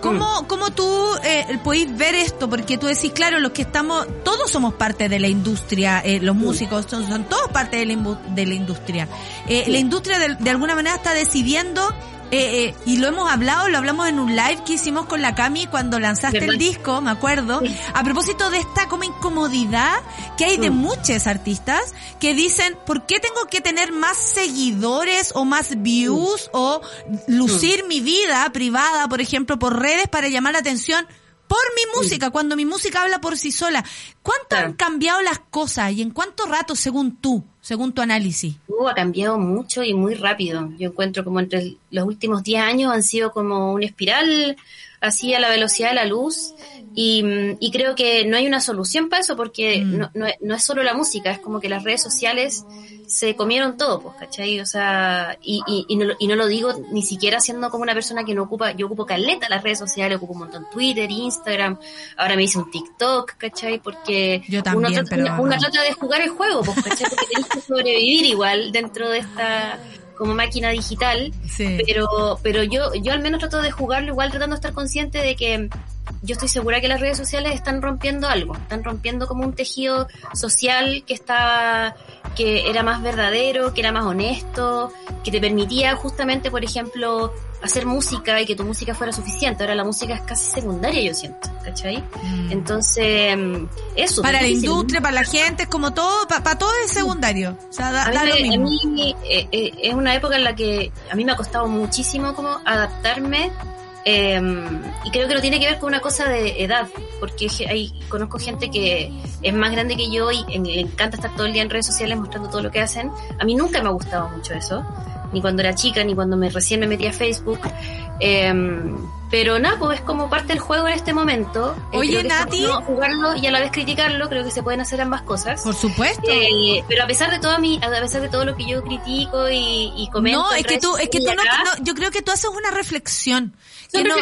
¿Cómo, mm. ¿Cómo tú eh, podéis ver esto? Porque tú decís, claro, los que estamos, todos somos parte de la industria, eh, los músicos son, todos parte de la, de la industria. Eh, La industria de, de alguna manera está decidiendo eh, eh, y lo hemos hablado, lo hablamos en un live que hicimos con la Cami cuando lanzaste el disco, me acuerdo, a propósito de esta como incomodidad que hay de mm. muchos artistas que dicen, ¿por qué tengo que tener más seguidores o más views mm. o lucir mm. mi vida privada, por ejemplo, por redes para llamar la atención? Por mi música, cuando mi música habla por sí sola. ¿Cuánto han cambiado las cosas y en cuánto rato según tú, según tu análisis? Uh, ha cambiado mucho y muy rápido. Yo encuentro como entre los últimos 10 años han sido como una espiral así a la velocidad de la luz y, y creo que no hay una solución para eso porque mm. no, no, no, es solo la música, es como que las redes sociales se comieron todo, pues, ¿cachai? O sea, y, y, y, no, y no lo digo ni siquiera siendo como una persona que no ocupa, yo ocupo caleta las redes sociales, ocupo un montón Twitter, Instagram, ahora me hice un TikTok, ¿cachai? Porque yo también, uno, trata, uno trata de jugar el juego, pues, ¿cachai? Porque tenés que sobrevivir igual dentro de esta como máquina digital, pero pero yo yo al menos trato de jugarlo igual tratando de estar consciente de que yo estoy segura que las redes sociales están rompiendo algo, están rompiendo como un tejido social que está, que era más verdadero, que era más honesto, que te permitía justamente, por ejemplo, hacer música y que tu música fuera suficiente. Ahora la música es casi secundaria, yo siento, ¿cachai? Mm. Entonces, eso. Para la industria, para la gente, es como todo, para, todo es secundario. O sea, da, lo mismo. A mí eh, eh, es una época en la que a mí me ha costado muchísimo como adaptarme eh, y creo que no tiene que ver con una cosa de edad, porque hay, conozco gente que es más grande que yo y le encanta estar todo el día en redes sociales mostrando todo lo que hacen. A mí nunca me ha gustado mucho eso, ni cuando era chica, ni cuando me recién me metí a Facebook. Eh, Pero nada, pues es como parte del juego en este momento. Eh, Oye, Nati. jugarlo y a la vez criticarlo, creo que se pueden hacer ambas cosas. Por supuesto. Eh, pero a pesar de todo mi, a pesar de todo lo que yo critico y, y comento. No, es que tú, es que tú no, yo creo que tú haces una reflexión. Que no,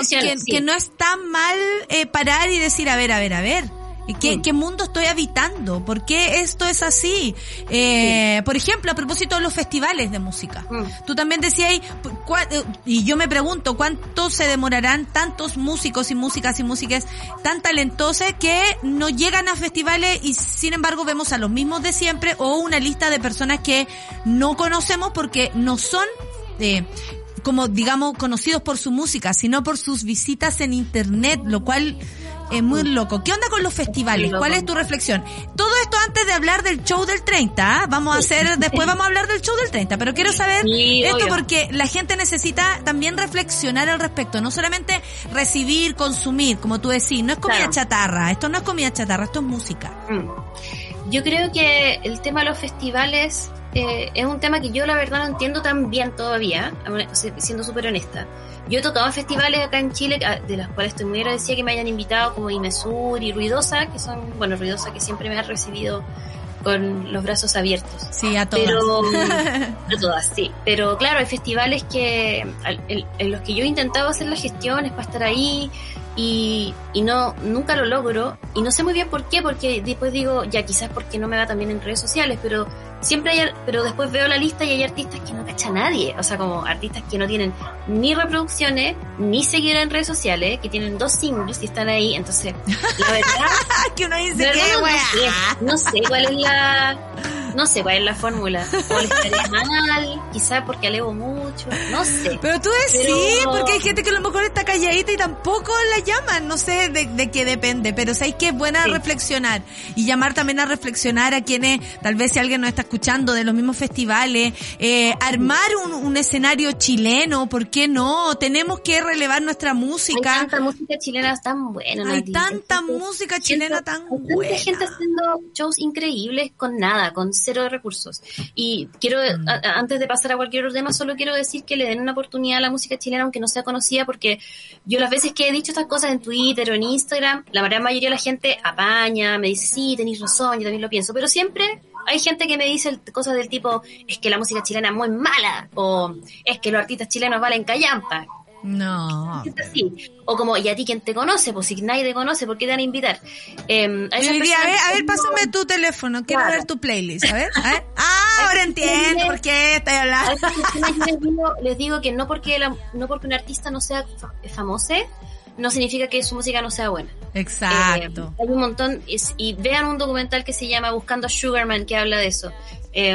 que, no está mal eh, parar y decir, a ver, a ver, a ver ¿Qué, ¿Qué, mundo estoy habitando? ¿Por qué esto es así? Eh, Por ejemplo, a propósito de los festivales de música. Mm. Tú también decías, eh, y yo me pregunto, ¿cuánto se demorarán tantos músicos y músicas y músicas tan talentosas que no llegan a festivales y sin embargo vemos a los mismos de siempre o una lista de personas que no conocemos porque no son eh, como digamos conocidos por su música, sino por sus visitas en internet, lo cual es muy loco. ¿Qué onda con los festivales? ¿Cuál es tu reflexión? Todo esto antes de hablar del show del 30. ¿ah? Vamos a hacer, después vamos a hablar del show del 30. Pero quiero saber esto porque la gente necesita también reflexionar al respecto. No solamente recibir, consumir, como tú decís. No es comida chatarra. Esto no es comida chatarra, esto es música. Mm. Yo creo que el tema de los festivales eh, es un tema que yo la verdad no entiendo tan bien todavía, siendo súper honesta. Yo he tocado festivales acá en Chile, de los cuales estoy muy agradecida que me hayan invitado, como Imesur y Ruidosa, que son, bueno, Ruidosa que siempre me ha recibido con los brazos abiertos. Sí, a todas. Pero, a todas, sí. Pero claro, hay festivales que en, en, los que yo he intentado hacer las gestiones para estar ahí, y, y no nunca lo logro y no sé muy bien por qué porque después digo ya quizás porque no me va también en redes sociales pero siempre hay pero después veo la lista y hay artistas que no cacha nadie. O sea como artistas que no tienen ni reproducciones ni seguidores en redes sociales que tienen dos singles y están ahí. Entonces la verdad que uno dice que no sé cuál es la no sé cuál es la fórmula. O le estaría mal, quizás porque alevo mucho, no sé. Pero tú decís, porque hay gente que a lo mejor está calladita y tampoco la llaman, no sé de, qué depende, pero sabéis que es buena reflexionar y llamar también a reflexionar a quienes, tal vez si alguien nos está escuchando de los mismos festivales, eh, armar un, escenario chileno, ¿por qué no? Tenemos que relevar nuestra música. Hay tanta música chilena tan buena. Hay tanta música chilena tan buena. Hay gente haciendo shows increíbles con nada, con cero de recursos. Y quiero, mm. antes de pasar a cualquier otro tema, solo quiero decir que le den una oportunidad a la música chilena, aunque no sea conocida, porque yo las veces que he dicho estas cosas en Twitter o en Instagram, la gran mayoría de la gente apaña, me dice, sí, tenéis razón, yo también lo pienso, pero siempre hay gente que me dice cosas del tipo, es que la música chilena es muy mala, o es que los artistas chilenos valen callampa. No. O como, ¿y a ti quién te conoce? Pues si nadie te conoce, ¿por qué te van a invitar? Eh, a, ver, a ver, pásame tu teléfono, quiero ver tu playlist, a ver. Ah, ahora entiendo por qué estoy hablando. les, digo, les digo que no porque, la, no porque un artista no sea famoso, no significa que su música no sea buena. Exacto. Eh, hay un montón, y vean un documental que se llama Buscando a Sugarman que habla de eso. Eh,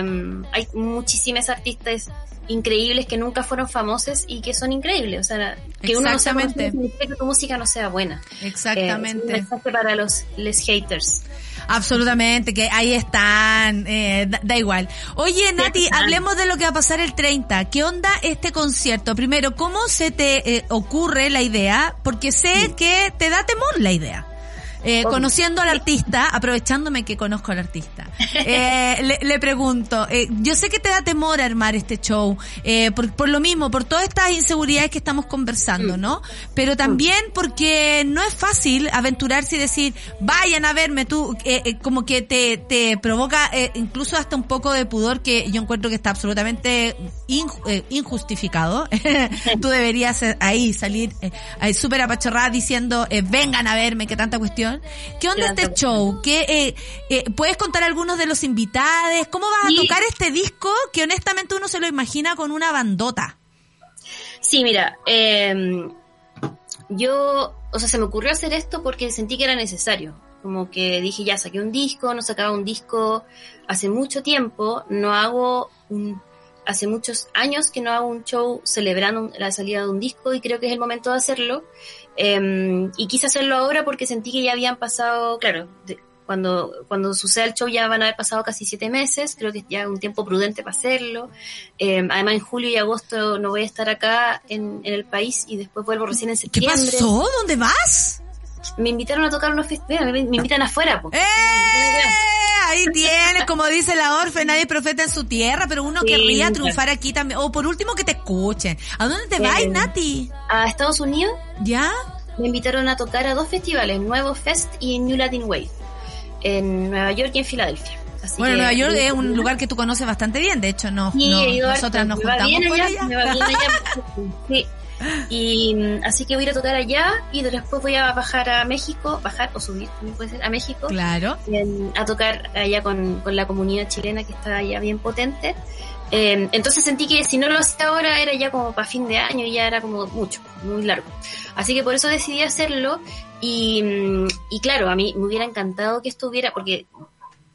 hay muchísimas artistas increíbles que nunca fueron famosos y que son increíbles. O sea, que uno no sea significa que tu música no sea buena. Exactamente. Eh, es para los les haters. Absolutamente, que ahí están, eh, da, igual. Oye, Nati, hablemos de lo que va a pasar el 30. ¿Qué onda este concierto? Primero, ¿cómo se te eh, ocurre la idea? Porque sé que te da temor la idea. Eh, conociendo al artista, aprovechándome que conozco al artista, eh, le, pregunto, eh, yo sé que te da temor armar este show, eh, por, por, lo mismo, por todas estas inseguridades que estamos conversando, mm. ¿no? Pero también porque no es fácil aventurarse y decir, vayan a verme tú, eh, como que te, te provoca incluso hasta un poco de pudor que yo encuentro que está absolutamente injustificado. tú deberías ahí salir súper apachorrada diciendo, vengan a verme, que tanta cuestión ¿Qué onda este show? ¿Qué, eh, eh, ¿Puedes contar algunos de los invitados? ¿Cómo vas a tocar este disco que honestamente uno se lo imagina con una bandota? Sí, mira, em, yo, o sea, se me ocurrió hacer esto porque sentí que era necesario. Como que dije, ya saqué un disco, no sacaba un disco hace mucho tiempo, no hago un hace muchos años que no hago un show celebrando la salida de un disco y creo que es el momento de hacerlo. Em, y quise hacerlo ahora porque sentí que ya habían pasado, claro, cuando, cuando suceda el show ya van a haber pasado casi siete meses, creo que ya es un tiempo prudente para hacerlo. Em, además en julio y agosto no voy a estar acá en, el país y después vuelvo recién en septiembre. ¿Qué pasó? ¿Dónde vas? Me invitaron a tocar unos festivales, me, me invitan afuera. Po. ¡Eh! Ahí tienes, como dice la Orfe, nadie profeta en su tierra, pero uno Sí, querría claro. triunfar aquí también. O por último que te escuchen. ¿A dónde te Eh, vas, Nati? A Estados Unidos ¿Ya? me invitaron a tocar a dos festivales, Nuevo Fest y New Latin Wave, en Nueva York y en Filadelfia. Así Bueno, Nueva York es un lugar que tú conoces bastante bien, de hecho, no, Sí, nosotras nos juntamos bien por allá, allá. me va bien allá. Sí. Y mm, así que voy a ir a tocar allá y después voy a bajar a México, bajar o subir, también puede ser, a México, Claro. en- a tocar allá con, con la comunidad chilena que está allá bien potente. Eh, entonces sentí que si no lo hacía ahora era ya como para fin de año y ya era como mucho, muy largo. Así que por eso decidí hacerlo y, mm, y claro, a mí me hubiera encantado que estuviera, porque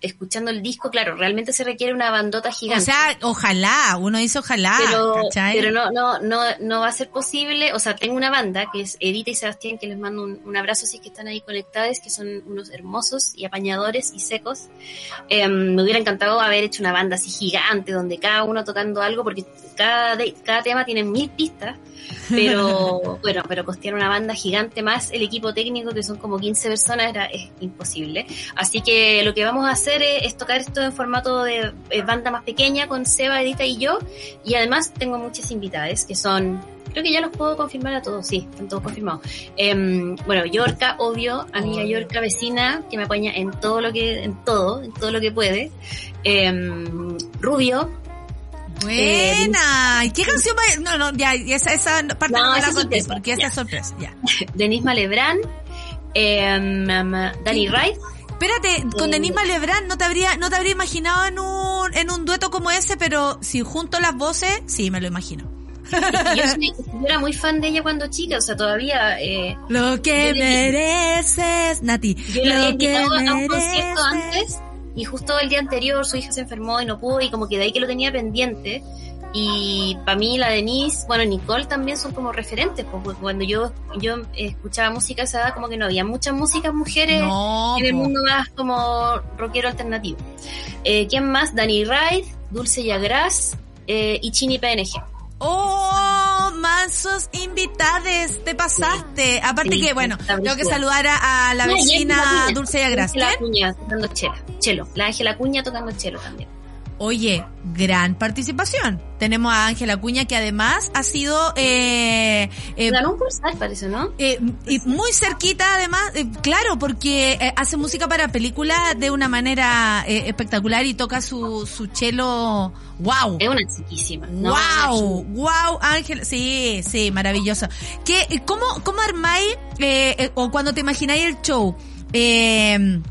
escuchando el disco, claro, realmente se requiere una bandota O gigante sea, ojalá, uno dice ojalá, pero, ¿cachai? pero no, no, no, no va a ser posible. O sea, tengo una banda que es Edita y Sebastián, que les mando un, un abrazo si es que están ahí conectados, que son unos hermosos y apañadores y secos. Eh, me hubiera encantado haber hecho una banda así gigante, donde cada uno tocando algo, porque cada, de- cada tema tiene mil pistas. Pero bueno, pero costear una banda gigante más el equipo técnico, que son como 15 personas, era, es imposible. Así que lo que vamos a hacer es, es tocar esto en formato de eh, banda más pequeña con Seba, Edita y yo. Y además tengo muchas invitadas que son, creo que ya los puedo confirmar a todos, sí, están todos confirmados. Em, bueno, Yorka, obvio, amiga Obvio. Yorka vecina, que me apoya en todo lo que, en todo, en todo lo que puede. Em, Rubio, Buena. ¿Y qué canción va? No, no, ya, esa, esa parte No, no, me la conté, sorpresa, porque esa es sorpresa, ya. Denise Malebrán, em, Dani Wright, Espérate, con Denis Malebrán no te habría, no te habría imaginado en un, en un dueto como ese, pero si junto las voces, sí, me lo imagino. yo, soy- yo era muy fan de ella cuando chica, o sea, todavía eh, Lo que Yo mereces, Nati. Yo la había lo que invitado a un concierto antes y justo el día anterior su hija se enfermó y no pudo y como que de ahí que lo tenía pendiente. Y para mí la Denise, bueno, Nicole también son como referentes, porque cuando yo, yo escuchaba música a esa edad como que no había muchas músicas mujeres No, en el mundo más como rockero alternativo. Eh, ¿Quién más? Dani Ride, Dulce Yagras eh, y Chini PNG. Oh, mansos invitades, te pasaste. Aparte Sí, que, bueno, tengo que saludar a, a la No, vecina. Dulce y Agras. Ángela ¿Quién? Cuña tocando chela, chelo. La Ángela Cuña tocando chelo también. Oye, gran participación. Tenemos a Ángela Cuña que además ha sido eh, eh, Ganó un Pulsar, parece, ¿no? eh, y muy cerquita además, eh, claro, porque eh, hace música para películas de una manera espectacular y toca su, su chelo, wow. Es una chiquísima. ¿no? wow, wow, Ángel, sí, sí, maravilloso. ¿Qué, cómo, cómo armáis, eh, eh, o cuando te imagináis el show, eh,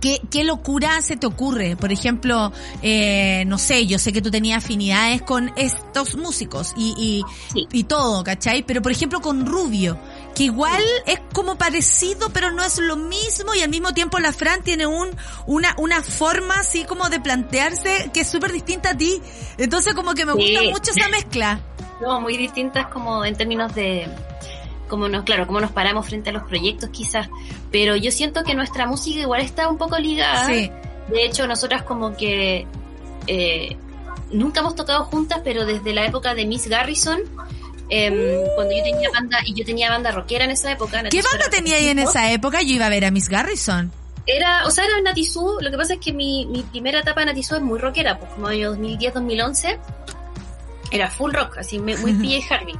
¿Qué, ¿Qué locura se te ocurre? Por ejemplo, eh, no sé, yo sé que tú tenías afinidades con estos músicos y, y, Sí. y todo, ¿cachai? Pero por ejemplo con Rubio, que igual es como parecido, pero no es lo mismo y al mismo tiempo la Fran tiene un, una, una forma así como de plantearse que es súper distinta a ti. Entonces como que me Sí. gusta mucho esa mezcla. No, muy distintas como en términos de como nos, claro, cómo nos paramos frente a los proyectos quizás, pero yo siento que nuestra música igual está un poco ligada. Sí. De hecho, nosotras como que eh, nunca hemos tocado juntas, pero desde la época de Miss Garrison, em, cuando yo tenía banda y yo tenía banda rockera en esa época. ¿Qué banda tenía ahí en esa época? Yo iba a ver a Miss Garrison. Era, o sea, era Natizú, lo que pasa es que mi, mi primera etapa de Natizú es muy rockera, pues como año 2010-2011, era full rock, así muy PJ Harvey.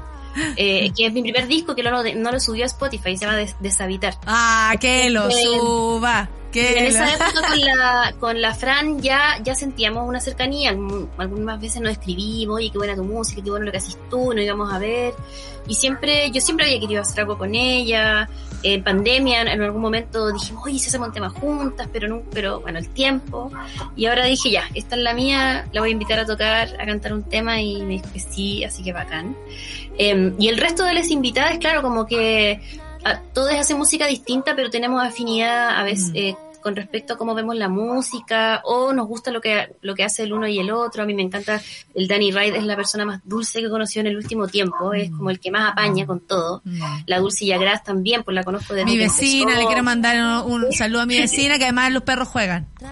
Eh, que es mi primer disco que no lo, no lo subió a Spotify, se llama Des- Deshabitar. Ah, que lo suba. Que en esa época con la, con la Fran ya, ya sentíamos una cercanía. Algunas veces nos escribimos, oye, qué buena tu música, qué bueno lo que haces tú, nos íbamos a ver. Y siempre, yo siempre había querido hacer algo con ella. En pandemia, en algún momento dijimos, oye, si hacemos un tema juntas, pero no, pero bueno, el tiempo. Y ahora dije, ya, esta es la mía, la voy a invitar a tocar, a cantar un tema y me dijo que sí, así que bacán. Em, y el resto de las invitadas, claro, como que todos hacen música distinta, pero tenemos afinidad a veces Mm. eh, con respecto a cómo vemos la música o nos gusta lo que lo que hace el uno y el otro. A mí me encanta el Danny Ride es la persona más dulce que he conocido en el último tiempo, es como el que más apaña con todo. Mm. La Dulce Yagras también, pues la conozco desde Mi vecina, le quiero mandar un, un saludo a mi vecina, que además los perros juegan.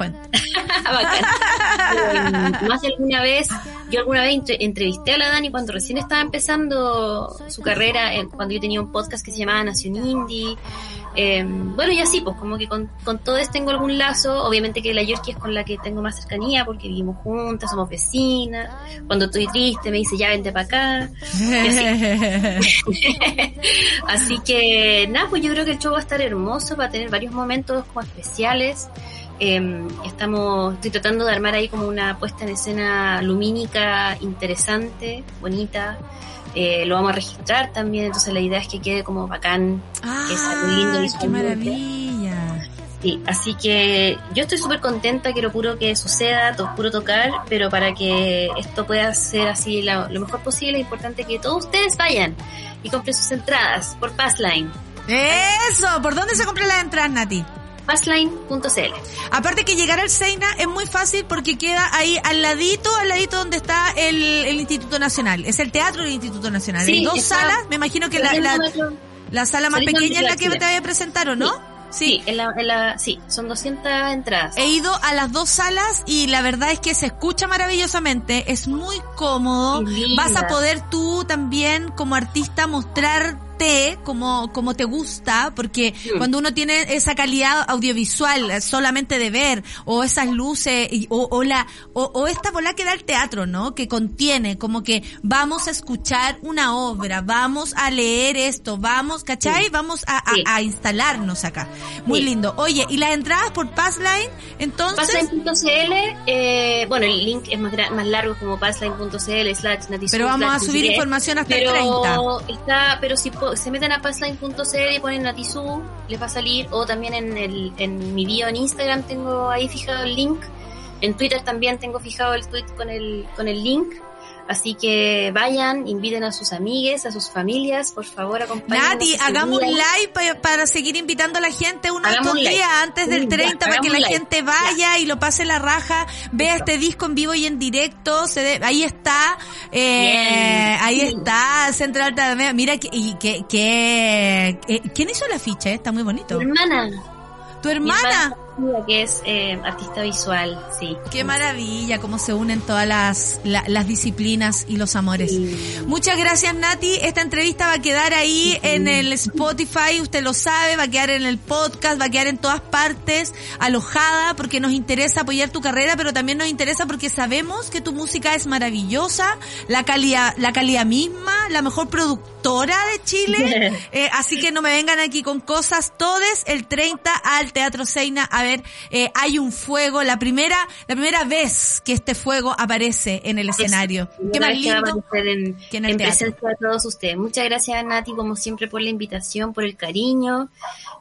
Bacán. Más de alguna vez, yo alguna vez entre- entrevisté a la Dani cuando recién estaba empezando su carrera, eh, cuando yo tenía un podcast que se llamaba Nación Indie. Eh, bueno, y así, pues como que con, con todos tengo algún lazo. Obviamente que la Yorkie es con la que tengo más cercanía porque vivimos juntas, somos vecinas. Cuando estoy triste me dice, ya vente para acá. Así. así. que, nada, pues yo creo que el show va a estar hermoso, va a tener varios momentos como especiales. Eh, estamos, estoy tratando de armar ahí como una puesta en escena lumínica interesante, bonita. Eh, lo vamos a registrar también, entonces la idea es que quede como bacán, ah, que sea muy lindo ¡Qué maravilla! Sí, así que yo estoy súper contenta, quiero puro que suceda, to, puro tocar, pero para que esto pueda ser así lo, lo mejor posible es importante que todos ustedes vayan y compren sus entradas por Passline. Eso, ¿por dónde se compran las entradas, Nati? Passline.cl. Aparte que llegar al Seina es muy fácil porque queda ahí al ladito, al ladito donde está el, el Instituto Nacional. Es el teatro del Instituto Nacional. Sí, Hay dos salas, me imagino que la, la, la sala más pequeña es la que te había presentado, ¿no? Sí, en la, en la, sí, son 200 entradas. He ido a las dos salas y la verdad es que se escucha maravillosamente, es muy cómodo, vas a poder tú también como artista como, como te gusta, porque cuando uno tiene esa calidad audiovisual eh, solamente de ver, o esas luces, y- o, o la, o, o esta bola que da el teatro, ¿no? Que contiene, como que vamos a escuchar una obra, vamos a leer esto, vamos, ¿cachai? Sí. Vamos a, a- Sí. a instalarnos acá. Muy lindo. Oye, ¿y las entradas por Passline? Entonces, Passline.cl, eh, bueno, el link es más, más largo como passline.cl slash pero vamos a subir información hasta pero el 30. está, pero si se meten a passline.cl y ponen Natizú, les va a salir, o también en el, en mi bio en Instagram tengo ahí fijado el link, en Twitter también tengo fijado el tweet con el, con el link, así que vayan, inviten a sus amigues, a sus familias, por favor acompáñenos. Nati, hagamos un live pa- para seguir invitando a la gente uno de Hagamos estos live. días antes del Sí, ya, 30 para que la live. gente vaya y lo pase la raja, vea este disco en vivo y en directo, se de- ahí está, eh, ahí Sí. está, Central Alta. Mira, que, y que, que, eh, ¿quién hizo el afiche? Está muy bonito. Mi hermana, ¿Tu hermana? Hermana, que es eh, artista visual, sí. Qué maravilla, cómo se unen todas las, la- las disciplinas y los amores. Sí. Muchas gracias Nati, esta entrevista va a quedar ahí en el Spotify, usted lo sabe, va a quedar en el podcast, va a quedar en todas partes, alojada, porque nos interesa apoyar tu carrera, pero también nos interesa porque sabemos que tu música es maravillosa, la calidad, la calidad misma, la mejor productora de Chile, eh, así que no me vengan aquí con cosas, todes el 30 al Teatro Seina, a ver, eh, hay un fuego, la primera, la primera vez que este fuego aparece en el escenario. Es Qué más que lindo. aparecer en, que en el en presencia de todos ustedes. Muchas gracias Nati, como siempre, por la invitación, por el cariño.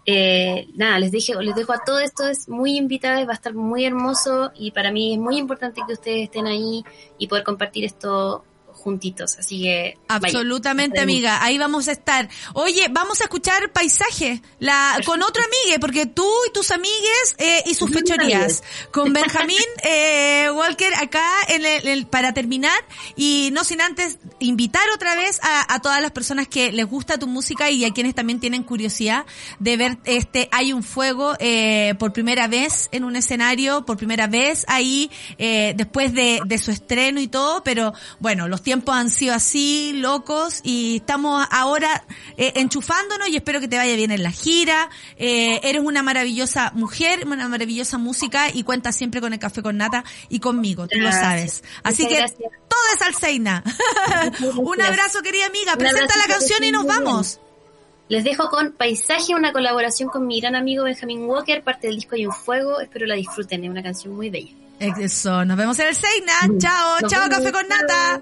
Eh, nada, les dije, les dejo a todo esto, es muy invitadas, va a estar muy hermoso y para mí es muy importante que ustedes estén ahí y poder compartir esto juntitos. Así que. Absolutamente, amiga. Ahí vamos a estar. Oye, vamos a escuchar paisaje la, con otro amigue, porque tú y tus amigues eh, y sus fechorías. Con Benjamín eh, Walker acá en el, el- para terminar. Y no sin antes invitar otra vez a, a todas las personas que les gusta tu música y a quienes también tienen curiosidad de ver este Hay un Fuego eh, por primera vez en un escenario, por primera vez ahí, eh, después de, de su estreno y todo, pero bueno, los tiempos han sido así, locos, y estamos ahora eh, enchufándonos y espero que te vaya bien en la gira. Eh, eres una maravillosa mujer, una maravillosa música y cuentas siempre con el café con nata y conmigo, tú lo sabes. Así Muchas que gracias. todo es Alceina. un abrazo, querida amiga. Un Presenta abrazo, la canción y nos vamos. Les dejo con Paisaje, una colaboración con mi gran amigo Benjamin Walker, parte del disco Hay un Fuego. Espero la disfruten, es una canción muy bella. Eso, nos vemos en el Seina. Chao, Nos chao, vemos, café con nata.